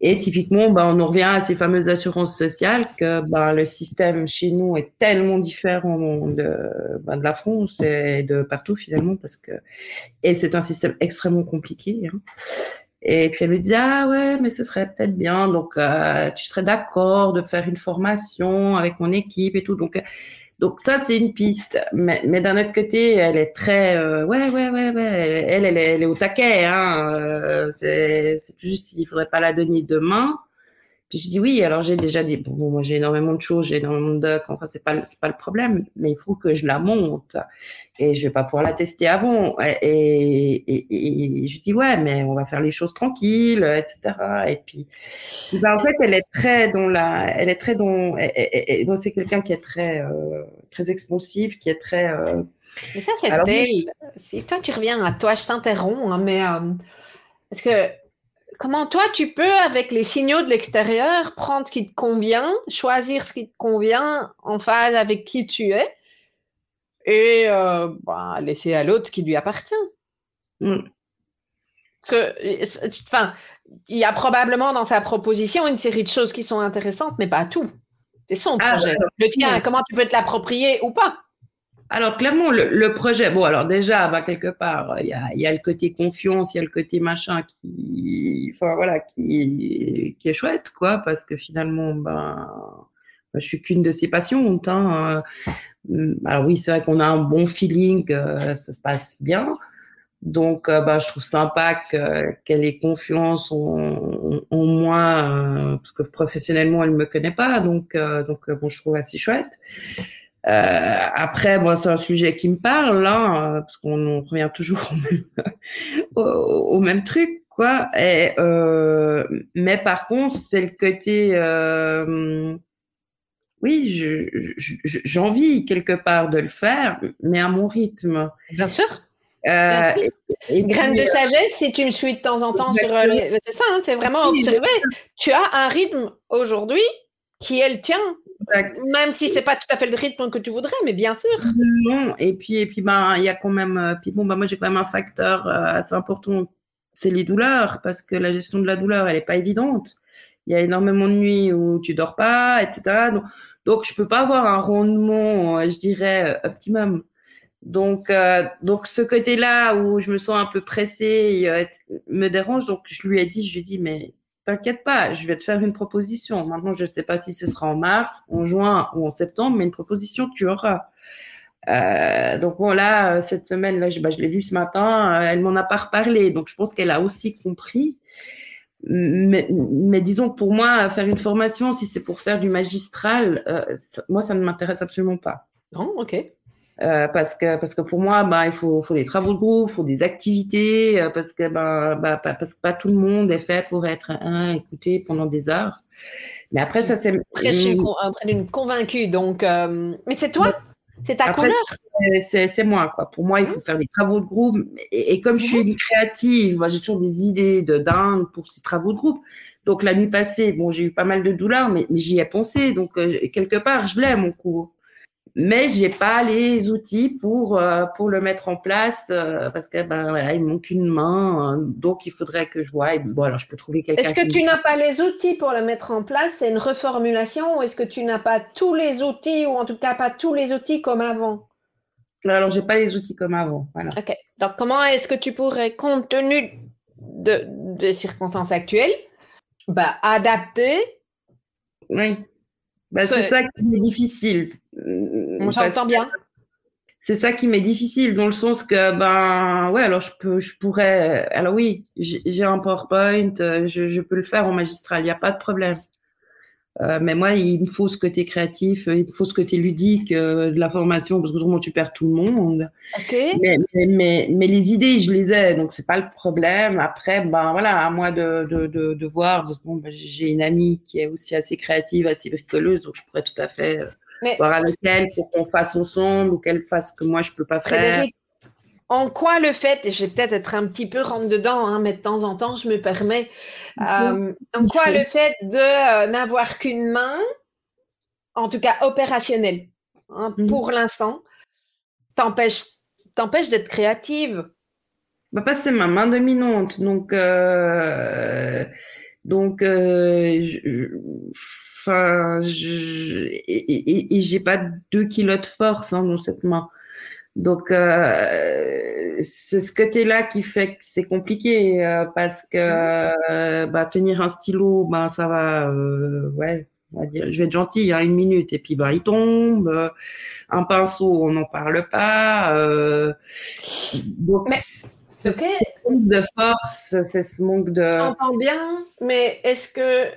S2: Et typiquement, bah, on en revient à ces fameuses assurances sociales que bah, le système chez nous est tellement différent de, bah, de la France et de partout finalement parce que et c'est un système extrêmement compliqué. Hein. Et puis elle me disait ah ouais mais ce serait peut-être bien donc euh, tu serais d'accord de faire une formation avec mon équipe et tout donc donc ça c'est une piste. Mais, mais d'un autre côté elle est très euh, ouais ouais ouais ouais. Elle elle est, elle est au taquet hein. Euh, c'est c'est juste il faudrait pas la donner demain puis je dis oui alors j'ai déjà dit bon, moi j'ai énormément de choses j'ai énormément de docs enfin c'est pas pas le problème mais il faut que je la monte. Et je vais pas pouvoir la tester avant. Et, et, et, et je dis ouais mais on va faire les choses tranquilles etc et puis bah, en fait elle est très dans la elle est très dans c'est quelqu'un qui est très euh, très expansif qui est très euh,
S1: Mais ça, c'est belle. Si toi, tu reviens à toi, je t'interromps, hein, mais euh, est-ce que comment toi, tu peux, avec les signaux de l'extérieur, prendre ce qui te convient, choisir ce qui te convient en phase avec qui tu es et euh, bah, laisser à l'autre ce qui lui appartient
S2: mm,
S1: Parce que, enfin, il y a probablement dans sa proposition une série de choses qui sont intéressantes, mais pas tout. C'est son
S2: Ah,
S1: projet. Le tien,
S2: Oui.
S1: comment tu peux te l'approprier ou pas?
S2: Alors clairement, le, le projet, bon alors déjà, bah, quelque part, il y a, y a le côté confiance, il y a le côté machin qui, enfin voilà, qui, qui est chouette, quoi, parce que finalement, ben, ben, je suis qu'une de ses passions. Hein. Euh, Alors oui, c'est vrai qu'on a un bon feeling, euh, ça se passe bien. Donc, euh, bah, je trouve sympa que- qu'elle ait confiance en, en moi, euh, parce que professionnellement, elle ne me connaît pas. Donc, euh, donc bon, je trouve assez chouette. Euh, après, moi, c'est un sujet qui me parle, hein, euh, parce qu'on on revient toujours au même, au, au même truc, quoi. Et, euh, mais par contre, c'est le côté, euh, oui, j'ai envie quelque part de le faire, mais à mon rythme.
S1: Bien sûr. Euh, Une graine de sagesse, si tu me suis de temps en temps sur. C'est ça, hein, c'est vraiment observer. Tu as un rythme aujourd'hui qui est le tien. Même si c'est pas tout à fait le rythme que tu voudrais, mais bien sûr.
S2: Non, et puis et puis ben il y a quand même puis bon bah moi j'ai quand même un facteur assez important c'est les douleurs, parce que la gestion de la douleur, elle n'est pas évidente. Il y a énormément de nuits où tu dors pas, etc. Donc, donc je peux pas avoir un rendement, euh, je dirais, euh, optimum. Donc, euh, donc ce côté-là où je me sens un peu pressée me dérange. Donc, je lui ai dit, je lui ai dit, mais t'inquiète pas, je vais te faire une proposition. Maintenant, je ne sais pas si ce sera en mars, en juin ou en septembre, mais une proposition tu auras. Euh, donc euh, cette semaine là, je, bah, je l'ai vue ce matin, euh, elle m'en a pas reparlé, donc je pense qu'elle a aussi compris. Mais, mais, disons que pour moi, faire une formation, si c'est pour faire du magistral, moi ça ne m'intéresse absolument pas.
S1: Non, ok.
S2: Parce que parce que pour moi, bah, il faut, faut des travaux de groupe, faut des activités, parce que bah, bah, parce que pas tout le monde est fait pour être un, écouté pendant des heures. Mais après, ça c'est.
S1: Après, je suis d'une convaincue. Donc, mais c'est toi c'est ta couleur
S2: C'est moi, quoi. Pour moi, il faut mmh. faire des travaux de groupe. Et, comme je suis une créative, moi, j'ai toujours des idées de dingue pour ces travaux de groupe. Donc, la nuit passée, bon, j'ai eu pas mal de douleurs, mais, j'y ai pensé. Donc, euh, quelque part, je l'ai, mon cours mais j'ai pas les outils pour euh, pour le mettre en place euh, parce que ben voilà il manque une main hein. donc il faudrait que je vois. Et, bon alors je peux trouver quelqu'un
S1: est-ce que tu n'as pas les outils pour le mettre en place? C'est une reformulation ou est-ce que tu n'as pas tous les outils ou en tout cas pas tous les outils comme avant?
S2: Alors j'ai pas les outils comme avant voilà.
S1: Ok. Donc comment est-ce que tu pourrais compte tenu de des circonstances actuelles bah adapter
S2: oui bah, c'est ça qui est difficile.
S1: J'entends bien.
S2: C'est ça qui m'est difficile, dans le sens que, ben, ouais, alors je peux, je pourrais, alors oui, j'ai un PowerPoint, euh, je, je, peux le faire en magistral, il n'y a pas de problème. Euh, mais moi, il me faut ce côté créatif, il me faut ce côté ludique euh, de la formation, parce que autrement tu perds tout le monde. Mais, mais, mais, les idées, je les ai, donc c'est pas le problème. Après, ben voilà, à moi de, de, de, de voir. Bon, ben, j'ai une amie qui est aussi assez créative, assez bricoleuse, donc je pourrais tout à fait euh, voir avec elle pour qu'on fasse ensemble ou qu'elle fasse ce que moi je peux pas faire.
S1: En quoi le fait, et je vais peut-être être un petit peu rentre dedans, hein, mais de temps en temps, je me permets, euh, en quoi le fait de euh, n'avoir qu'une main, en tout cas opérationnelle, hein, mmh. pour l'instant, t'empêche, t'empêche d'être créative?
S2: Bah Parce que c'est ma main dominante, donc, euh, donc, enfin, et, j'ai pas deux kilos de force hein, dans cette main. Donc, euh, c'est ce côté-là qui fait que c'est compliqué euh, parce que euh, bah, tenir un stylo, ben ça va, ouais, on va dire, je vais être gentil, hein, une minute et puis bah il tombe. un pinceau, on n'en parle pas.
S1: donc, mais,
S2: c'est ce manque de force, c'est ce manque de.
S1: J'entends bien, mais est-ce que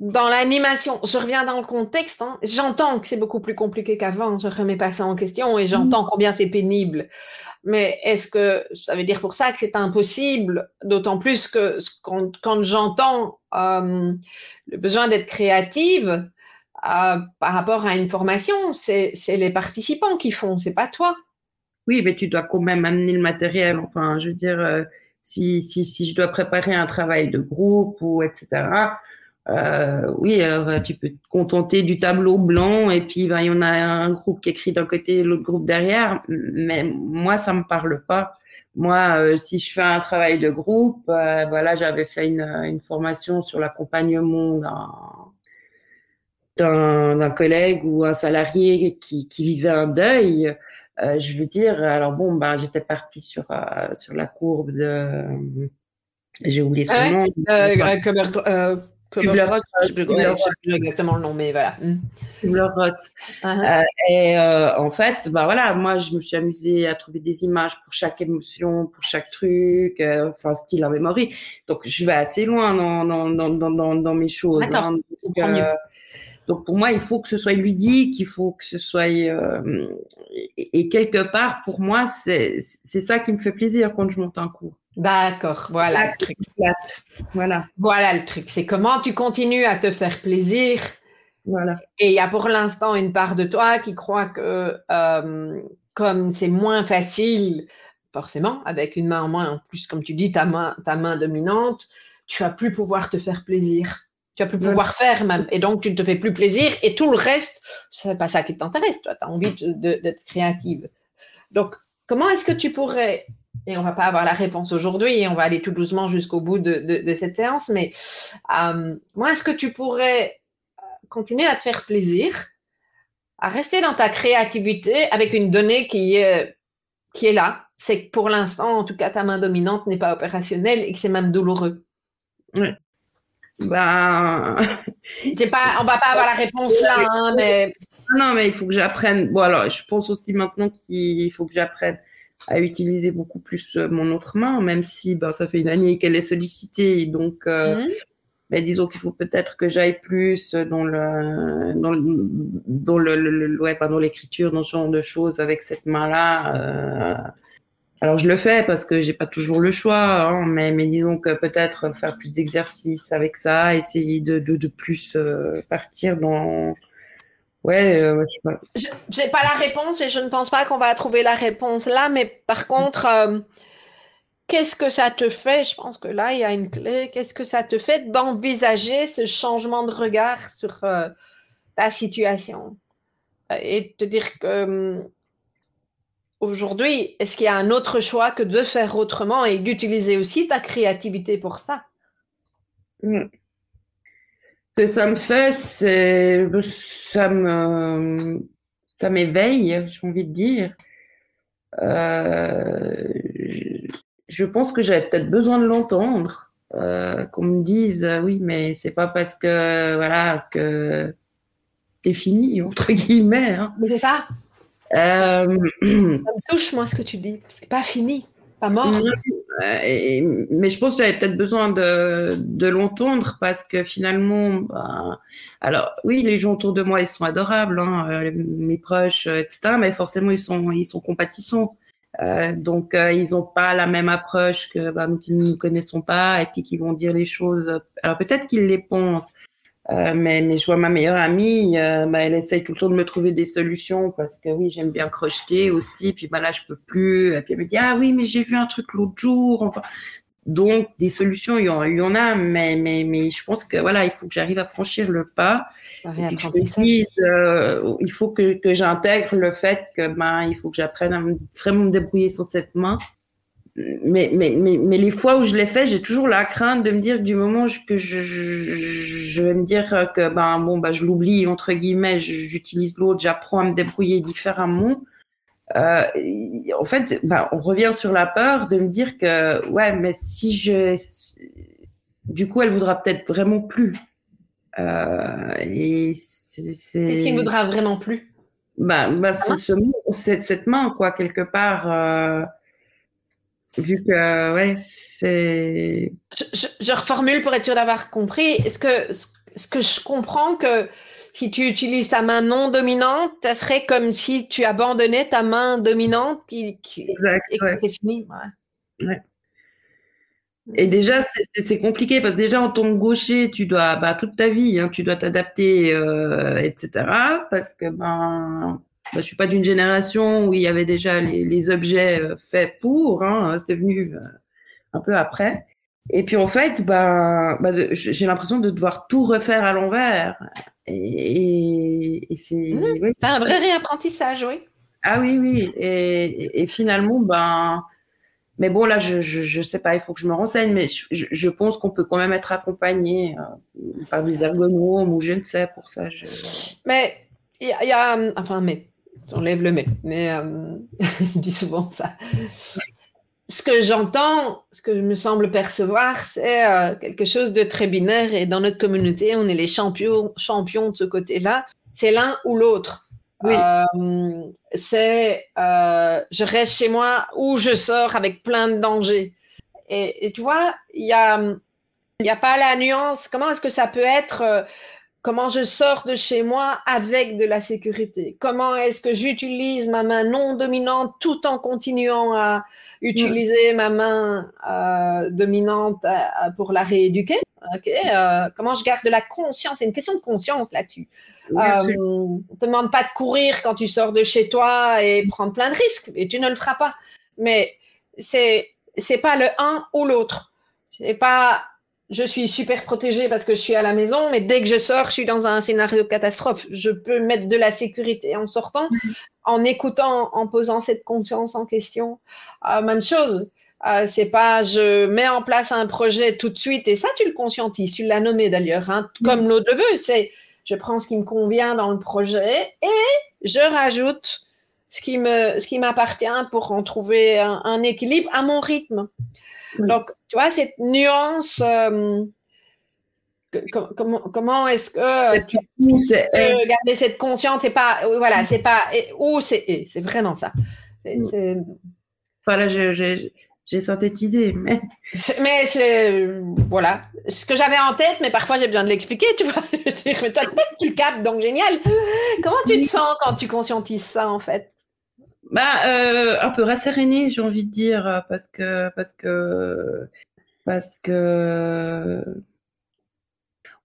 S1: dans l'animation, je reviens dans le contexte, hein. j'entends que c'est beaucoup plus compliqué qu'avant, je remets pas ça en question et j'entends mm. combien c'est pénible. Mais est-ce que ça veut dire pour ça que c'est impossible, d'autant plus que quand, j'entends euh, le besoin d'être créative euh, par rapport à une formation, c'est les participants qui font, c'est pas toi.
S2: Oui, mais tu dois quand même amener le matériel. Enfin, je veux dire, euh, si, si, si je dois préparer un travail de groupe ou etc euh, oui, alors euh, tu peux te contenter du tableau blanc et puis ben, il y en a un groupe qui écrit d'un côté, l'autre groupe derrière. Mais moi, ça me parle pas. Moi, euh, si je fais un travail de groupe, voilà, j'avais fait une, une, formation sur l'accompagnement d'un collègue ou un salarié qui, qui vivait un deuil. je veux dire, alors bon, ben, j'étais partie sur sur la courbe de, j'ai oublié son ah
S1: nom. Kubler-Ross, je ne sais plus exactement le nom, mais voilà.
S2: Hmm. Kubler-Ross. Uh-huh. Euh, et euh, en fait, bah voilà, moi, je me suis amusée à trouver des images pour chaque émotion, pour chaque truc, euh, enfin, style en mémoire. Donc, je vais assez loin dans, dans, dans, dans, dans mes choses. Hein. Donc, donc, pour moi, il faut que ce soit ludique, il faut que ce soit... et, et, quelque part, pour moi, c'est ça qui me fait plaisir quand je monte un cours.
S1: D'accord, voilà le truc.
S2: Voilà.
S1: Voilà le truc. C'est comment tu continues à te faire plaisir.
S2: Voilà.
S1: Et il y a pour l'instant une part de toi qui croit que euh, comme c'est moins facile, forcément, avec une main en moins, en plus, comme tu dis, ta main, ta main dominante, tu vas plus pouvoir te faire plaisir. Tu vas plus pouvoir faire même. Et donc, tu ne te fais plus plaisir. Et tout le reste, c'est pas ça qui t'intéresse. Toi, tu as envie d'être créative. Donc, comment est-ce que tu pourrais et on va pas avoir la réponse aujourd'hui, et on va aller tout doucement jusqu'au bout de, cette séance, mais euh, moi, est-ce que tu pourrais continuer à te faire plaisir, à rester dans ta créativité avec une donnée qui est, qui est là? C'est que pour l'instant, en tout cas, ta main dominante n'est pas opérationnelle et que c'est même douloureux.
S2: Oui. Ben...
S1: C'est pas, on va pas avoir la réponse là, hein, mais...
S2: Non, mais il faut que j'apprenne. Bon, alors, je pense aussi maintenant qu'il faut que j'apprenne à utiliser beaucoup plus euh, mon autre main, même si ben, ça fait une année qu'elle est sollicitée. Donc, euh, mhm. ben, disons qu'il faut peut-être que j'aille plus dans le dans le, dans le, ouais, dans l'écriture, dans ce genre de choses avec cette main-là. Euh. Alors je le fais parce que j'ai pas toujours le choix, hein, mais, mais disons que peut-être faire plus d'exercices avec ça, essayer de, de, de plus partir dans Ouais, euh,
S1: je sais pas. pas la réponse et je ne pense pas qu'on va trouver la réponse là, mais par contre, euh, qu'est-ce que ça te fait? Je pense que là, il y a une clé. Qu'est-ce que ça te fait d'envisager ce changement de regard sur euh, ta situation? Et te dire que aujourd'hui, est-ce qu'il y a un autre choix que de faire autrement et d'utiliser aussi ta créativité pour ça?
S2: Mmh que ça me fait, c'est ça me ça m'éveille, j'ai envie de dire. Euh, je pense que j'avais peut-être besoin de l'entendre, euh, qu'on me dise euh, oui, mais c'est pas parce que voilà que t'es fini entre guillemets. Hein.
S1: Mais c'est ça. ça me touche moi ce que tu dis, c'est pas fini. Pas mort.
S2: Mais je pense que j'avais peut-être besoin de, de l'entendre parce que finalement, ben, alors oui, les gens autour de moi, ils sont adorables, hein, euh, mes proches, euh, etc. Mais forcément, ils sont, ils sont compatissants. Euh, donc, euh, ils n'ont pas la même approche que ben, nous qui ne nous connaissons pas et puis qui vont dire les choses. Alors peut-être qu'ils les pensent, euh, mais, mais je vois ma meilleure amie, euh, bah, elle essaye tout le temps de me trouver des solutions parce que oui, j'aime bien crocheter aussi. Puis bah, là, je peux plus. Et puis elle me dit ah oui, mais j'ai vu un truc l'autre jour. Enfin, donc des solutions, il y en, il y en a, mais, mais, mais je pense que voilà, il faut que j'arrive à franchir le pas. Et que je dise, euh, il faut que, que j'intègre le fait que ben il faut que j'apprenne à vraiment me débrouiller sur cette main mais, mais, mais, mais, les fois où je l'ai fait, j'ai toujours la crainte de me dire du moment que je, je, je vais me dire que ben bon bah je l'oublie entre guillemets, j'utilise l'autre, j'apprends à me débrouiller différemment. Euh, en fait, ben, on revient sur la peur de me dire que ouais, mais si je, du coup, elle voudra peut-être vraiment plus. Euh, et c'est.
S1: Qu'est-ce qui voudra vraiment plus?
S2: Ben, ben c'est cette main quoi quelque part. Euh, vu que, ouais, c'est.
S1: Je, reformule pour être sûr d'avoir compris. Est-ce que, ce que je comprends que si tu utilises ta main non dominante, ça serait comme si tu abandonnais ta main dominante qui,
S2: exact,
S1: et que c'est fini.
S2: Ouais. Et déjà, c'est compliqué parce que déjà, en tant que gaucher, tu dois, bah, toute ta vie, hein, tu dois t'adapter, euh, etc. Parce que, ben, bah, je suis pas d'une génération où il y avait déjà les, les objets euh, faits pour. Hein, c'est venu euh, un peu après. Et puis en fait, bah, bah j'ai l'impression de devoir tout refaire à l'envers. Et, et, c'est
S1: mmh, un vrai réapprentissage, oui.
S2: Ah oui, oui. Et, et finalement, ben. Mais bon, là, je, je, je, sais pas, il faut que je me renseigne, mais je, je pense qu'on peut quand même être accompagné euh, par des ergonomes ou je ne sais pour ça.
S1: Mais il y, y, a, enfin, mais J'enlève le mais. Mais euh, je dis souvent ça. Ce que j'entends, ce que je me semble percevoir, c'est euh, quelque chose de très binaire. Et dans notre communauté, on est les champions, champions de ce côté-là. C'est l'un ou l'autre.
S2: Oui.
S1: Euh, c'est je reste chez moi ou je sors avec plein de dangers. Et, et tu vois, il y a, y a pas la nuance. Comment est-ce que ça peut être comment je sors de chez moi avec de la sécurité? Comment est-ce que j'utilise ma main non dominante tout en continuant à utiliser ma main euh, dominante euh, pour la rééduquer? Euh, Comment je garde de la conscience? C'est une question de conscience là-dessus. on ne te demande pas de courir quand tu sors de chez toi et prendre plein de risques, et tu ne le feras pas. Mais c'est c'est pas le un ou l'autre. C'est pas je suis super protégée parce que je suis à la maison, mais dès que je sors, je suis dans un scénario de catastrophe. Je peux mettre de la sécurité en sortant, en écoutant, en posant cette conscience en question. Euh, même chose. Euh, c'est pas je mets en place un projet tout de suite et ça tu le conscientises, tu l'as nommé d'ailleurs, hein, comme l'autre le veut, c'est je prends ce qui me convient dans le projet et je rajoute ce qui me ce qui m'appartient pour en trouver un équilibre à mon rythme. Donc, tu vois, cette nuance, euh, comment, comment est-ce que tu peux garder cette conscience? C'est pas, voilà, c'est pas ou c'est c'est vraiment ça.
S2: Voilà, j'ai synthétisé, mais.
S1: Mais c'est. Voilà. Ce que j'avais en tête, mais parfois j'ai besoin de l'expliquer, tu vois. mais toi, tu le captes, donc génial. Comment tu te sens quand tu conscientises ça, en fait?
S2: Bah, euh, un peu rasséréné, j'ai envie de dire, parce que, parce que, parce que,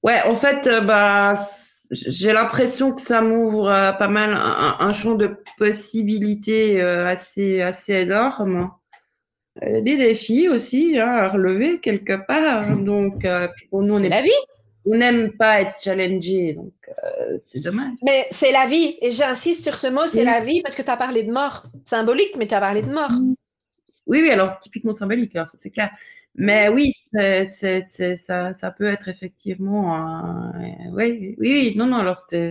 S2: ouais, en fait, euh, bah, j'ai l'impression que ça m'ouvre euh, pas mal un, champ de possibilités assez, assez énorme. Des défis aussi hein, à relever quelque part. Donc,
S1: pour nous, on est la vie
S2: on n'aime pas être challengé, donc euh, c'est dommage.
S1: Mais c'est la vie, et j'insiste sur ce mot, c'est la vie, parce que tu as parlé de mort symbolique, mais tu as parlé de mort.
S2: Oui, oui, alors typiquement symbolique, alors ça c'est clair. Mais oui, c'est, ça, ça peut être effectivement. oui, oui, non, non, alors c'est,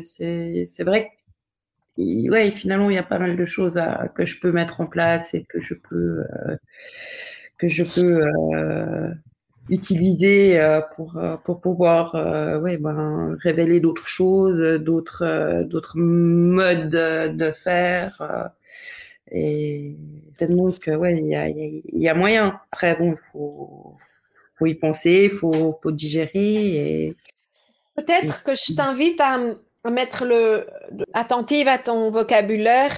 S2: vrai que ouais, finalement, il y a pas mal de choses à, que je peux mettre en place et que je peux, euh, que je peux euh, utiliser euh, pour euh, pour pouvoir euh, ouais ben révéler d'autres choses d'autres d'autres modes de, faire et tellement que ouais il y a il moyen. Après bon il faut faut y penser faut faut digérer
S1: peut-être que je t'invite à, à mettre le attentive à ton vocabulaire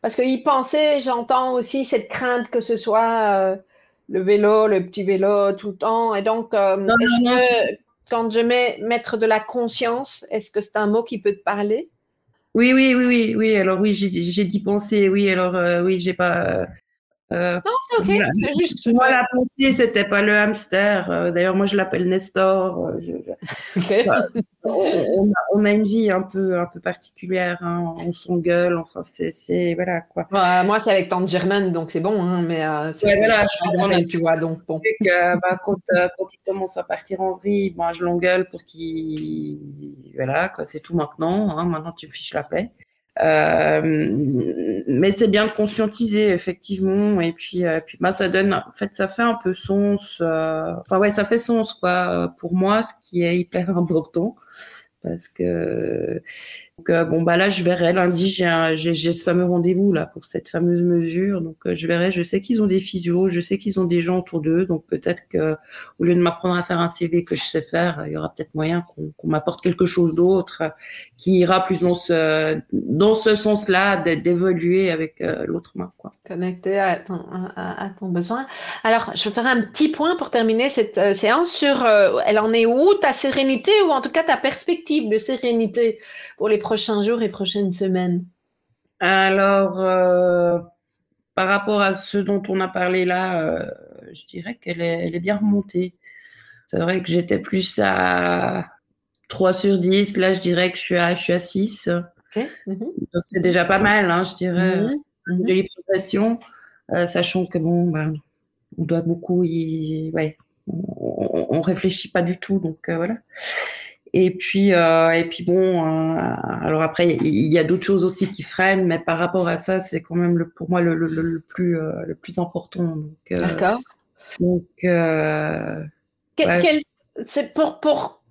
S1: parce que y penser j'entends aussi cette crainte que ce soit le vélo, le petit vélo tout le temps. Et donc, euh, est-ce que quand je mets mettre de la conscience, est-ce que c'est un mot qui peut te parler?
S2: Oui, oui, oui, oui, oui. Alors oui, j'ai dit penser. Oui, alors euh, oui, j'ai pas.
S1: Euh, non, c'est ok.
S2: juste... Moi, la pensée, c'était pas le hamster. Euh, d'ailleurs, moi, je l'appelle Nestor. on, a, une vie un peu, un peu particulière. Hein. On s'engueule. Enfin, c'est, voilà quoi.
S1: moi, c'est avec tante Germaine, donc c'est bon. Hein, mais c'est,
S2: voilà,
S1: tu vois. Donc bon.
S2: bah, quand, quand, il commence à partir en vrille, bah, je l'engueule pour qu'il, voilà, quoi. C'est tout maintenant. Hein. Maintenant, tu me fiches la paix. Euh, mais c'est bien de conscientiser effectivement. Et puis euh, puis bah ça donne en fait ça fait un peu sens euh, enfin ouais ça fait sens quoi pour moi ce qui est hyper important. Parce que donc, euh, bon bah là je verrai. Lundi j'ai ce fameux rendez-vous là pour cette fameuse mesure. Donc euh, je verrai. Je sais qu'ils ont des physios. Je sais qu'ils ont des gens autour d'eux. Donc peut-être que au lieu de m'apprendre à faire un CV que je sais faire il y aura peut-être moyen qu'on m'apporte quelque chose d'autre qui ira plus dans ce dans ce sens-là d'évoluer avec euh, l'autre main quoi.
S1: Connecté à ton, à, ton besoin. Alors je faire un petit point pour terminer cette séance sur elle en est où ta sérénité ou en tout cas ta perspective de sérénité pour les prochains jours et prochaines semaines?
S2: Alors, euh, par rapport à ce dont on a parlé là, euh, je dirais qu'elle est, elle est bien remontée. C'est vrai que j'étais plus à 3 sur 10. Là, je dirais que je suis à, je suis à 6. Mhm. Donc, c'est déjà pas mal, hein, je dirais. Mm -hmm. sachant que bon, ben, on doit beaucoup y. Ouais, on, on, réfléchit pas du tout. Donc, voilà. Et puis, euh, et puis bon, euh, alors après, il y a d'autres choses aussi qui freinent, mais par rapport à ça, c'est quand même le, pour moi le, le, le plus, euh, le plus important.
S1: D'accord.
S2: Donc,
S1: c'est pour, pour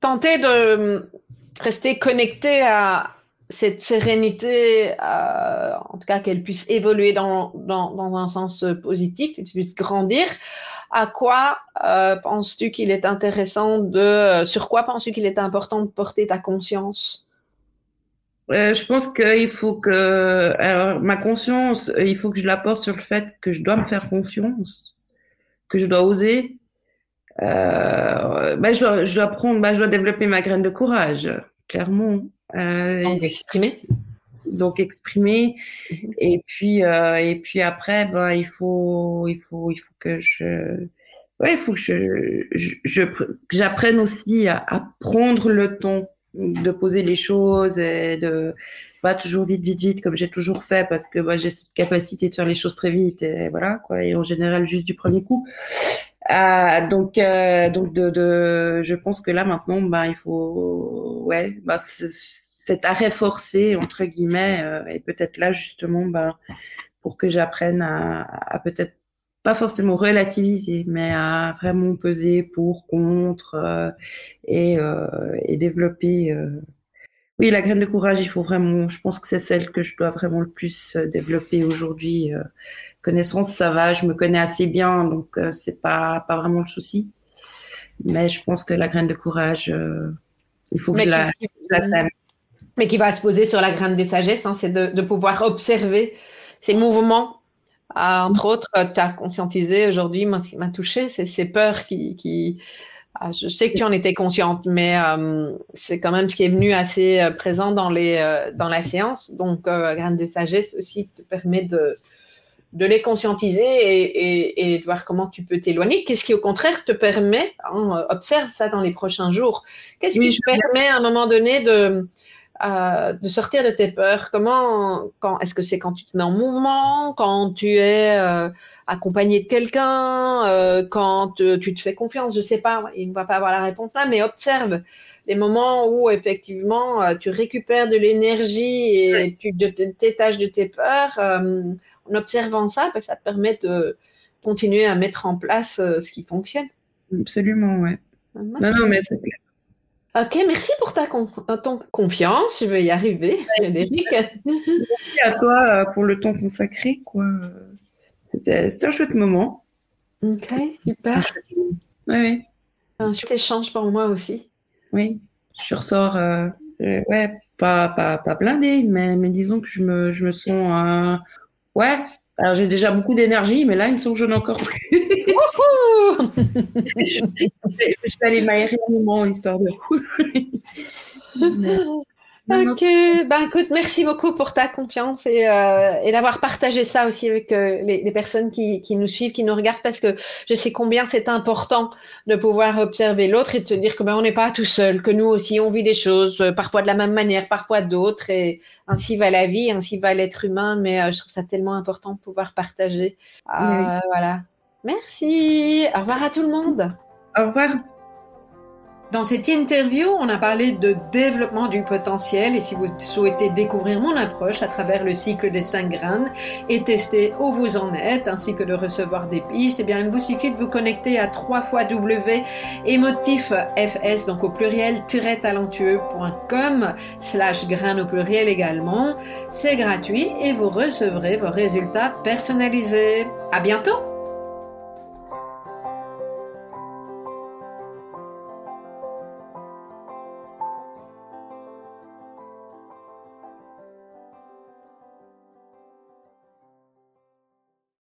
S1: tenter de rester connecté à cette sérénité, en tout cas qu'elle puisse évoluer dans, dans, dans un sens positif, qu'elle puisse grandir. À quoi euh, penses-tu qu'il est intéressant de, sur quoi penses-tu qu'il est important de porter ta conscience?
S2: Euh, je pense qu'il faut que, alors ma conscience, il faut que je la porte sur le fait que je dois me faire confiance, que je dois oser. Euh, bah, je, dois, je dois prendre, bah, je dois développer ma graine de courage, clairement.
S1: Euh, donc exprimer.
S2: Donc exprimer. Mhm. Et puis, euh, et puis après, bah, il faut, il faut, il faut que je, ouais, il faut que je, je, j'apprenne aussi à, à prendre le temps de poser les choses et de pas toujours vite, vite, vite comme j'ai toujours fait parce que moi j'ai cette capacité de faire les choses très vite et voilà quoi et en général juste du premier coup. Euh, donc euh, donc de, de, je pense que là maintenant bah il faut ouais bah cet arrêt forcé entre guillemets euh, et peut-être là justement bah pour que j'apprenne à, à peut-être pas forcément relativiser, mais à vraiment peser pour, contre euh, et, euh, et, développer. Euh... Oui, la graine de courage, il faut vraiment, je pense que c'est celle que je dois vraiment le plus développer aujourd'hui. Connaissance, ça va, je me connais assez bien, donc c'est pas, pas vraiment le souci. Mais je pense que la graine de courage, il faut que je la,
S1: la Mais qui va se poser sur la graine de sagesse, hein, c'est de, de pouvoir observer ces mouvements ah, entre autres, tu as conscientisé aujourd'hui, ce qui m'a touché, c'est ces peurs qui. qui ah, je sais que tu en étais consciente, mais euh, c'est quand même ce qui est venu assez euh, présent dans, les, euh, dans la séance. Donc, Graine de sagesse aussi te permet de, de les conscientiser et, et, de voir comment tu peux t'éloigner. Qu'est-ce qui, au contraire, te permet, hein, observe ça dans les prochains jours, qu'est-ce qui te permet à un moment donné de de sortir de tes peurs Comment, quand, est-ce que c'est quand tu te mets en mouvement, quand tu es euh, accompagné de quelqu'un, euh, quand tu te fais confiance? Je sais pas, il ne va pas avoir la réponse là, mais observe les moments où effectivement euh, tu récupères de l'énergie et tu t'étages de tes peurs. en observant ça, ben, ça te permet de continuer à mettre en place ce qui fonctionne.
S2: Absolument, ouais. Non, non, mais c'est
S1: Ok, merci pour ta ton confiance. Je vais y arriver, Frédéric.
S2: Merci à toi euh, pour le temps consacré. Quoi. C'était, un chouette moment.
S1: Ok, super.
S2: Oui,
S1: Un chouette échange pour moi aussi.
S2: Oui, je ressors, euh, euh, ouais, pas, pas, pas blindée, mais, mais disons que je me, je me sens, ouais, alors j'ai déjà beaucoup d'énergie, mais là, il me semble que j'en ai encore plus. je, vais aller m'aérer un moment, histoire de...
S1: Ok, ben écoute, merci beaucoup pour ta confiance et, euh, et d'avoir partagé ça aussi avec euh, les, les, personnes qui, qui, nous suivent, qui nous regardent, parce que je sais combien c'est important de pouvoir observer l'autre et de se dire que ben on n'est pas tout seul, que nous aussi on vit des choses, euh, parfois de la même manière, parfois d'autres, et ainsi va la vie, ainsi va l'être humain. Mais je trouve ça tellement important de pouvoir partager. Voilà. Merci. Au revoir à tout le monde.
S2: Au revoir.
S1: Dans cette interview, on a parlé de développement du potentiel et si vous souhaitez découvrir mon approche à travers le cycle des cinq graines et tester où vous en êtes ainsi que de recevoir des pistes, eh bien, il vous suffit de vous connecter à 3 fois W fs donc au pluriel talentueux.com slash graines au pluriel également. C'est gratuit et vous recevrez vos résultats personnalisés. À bientôt!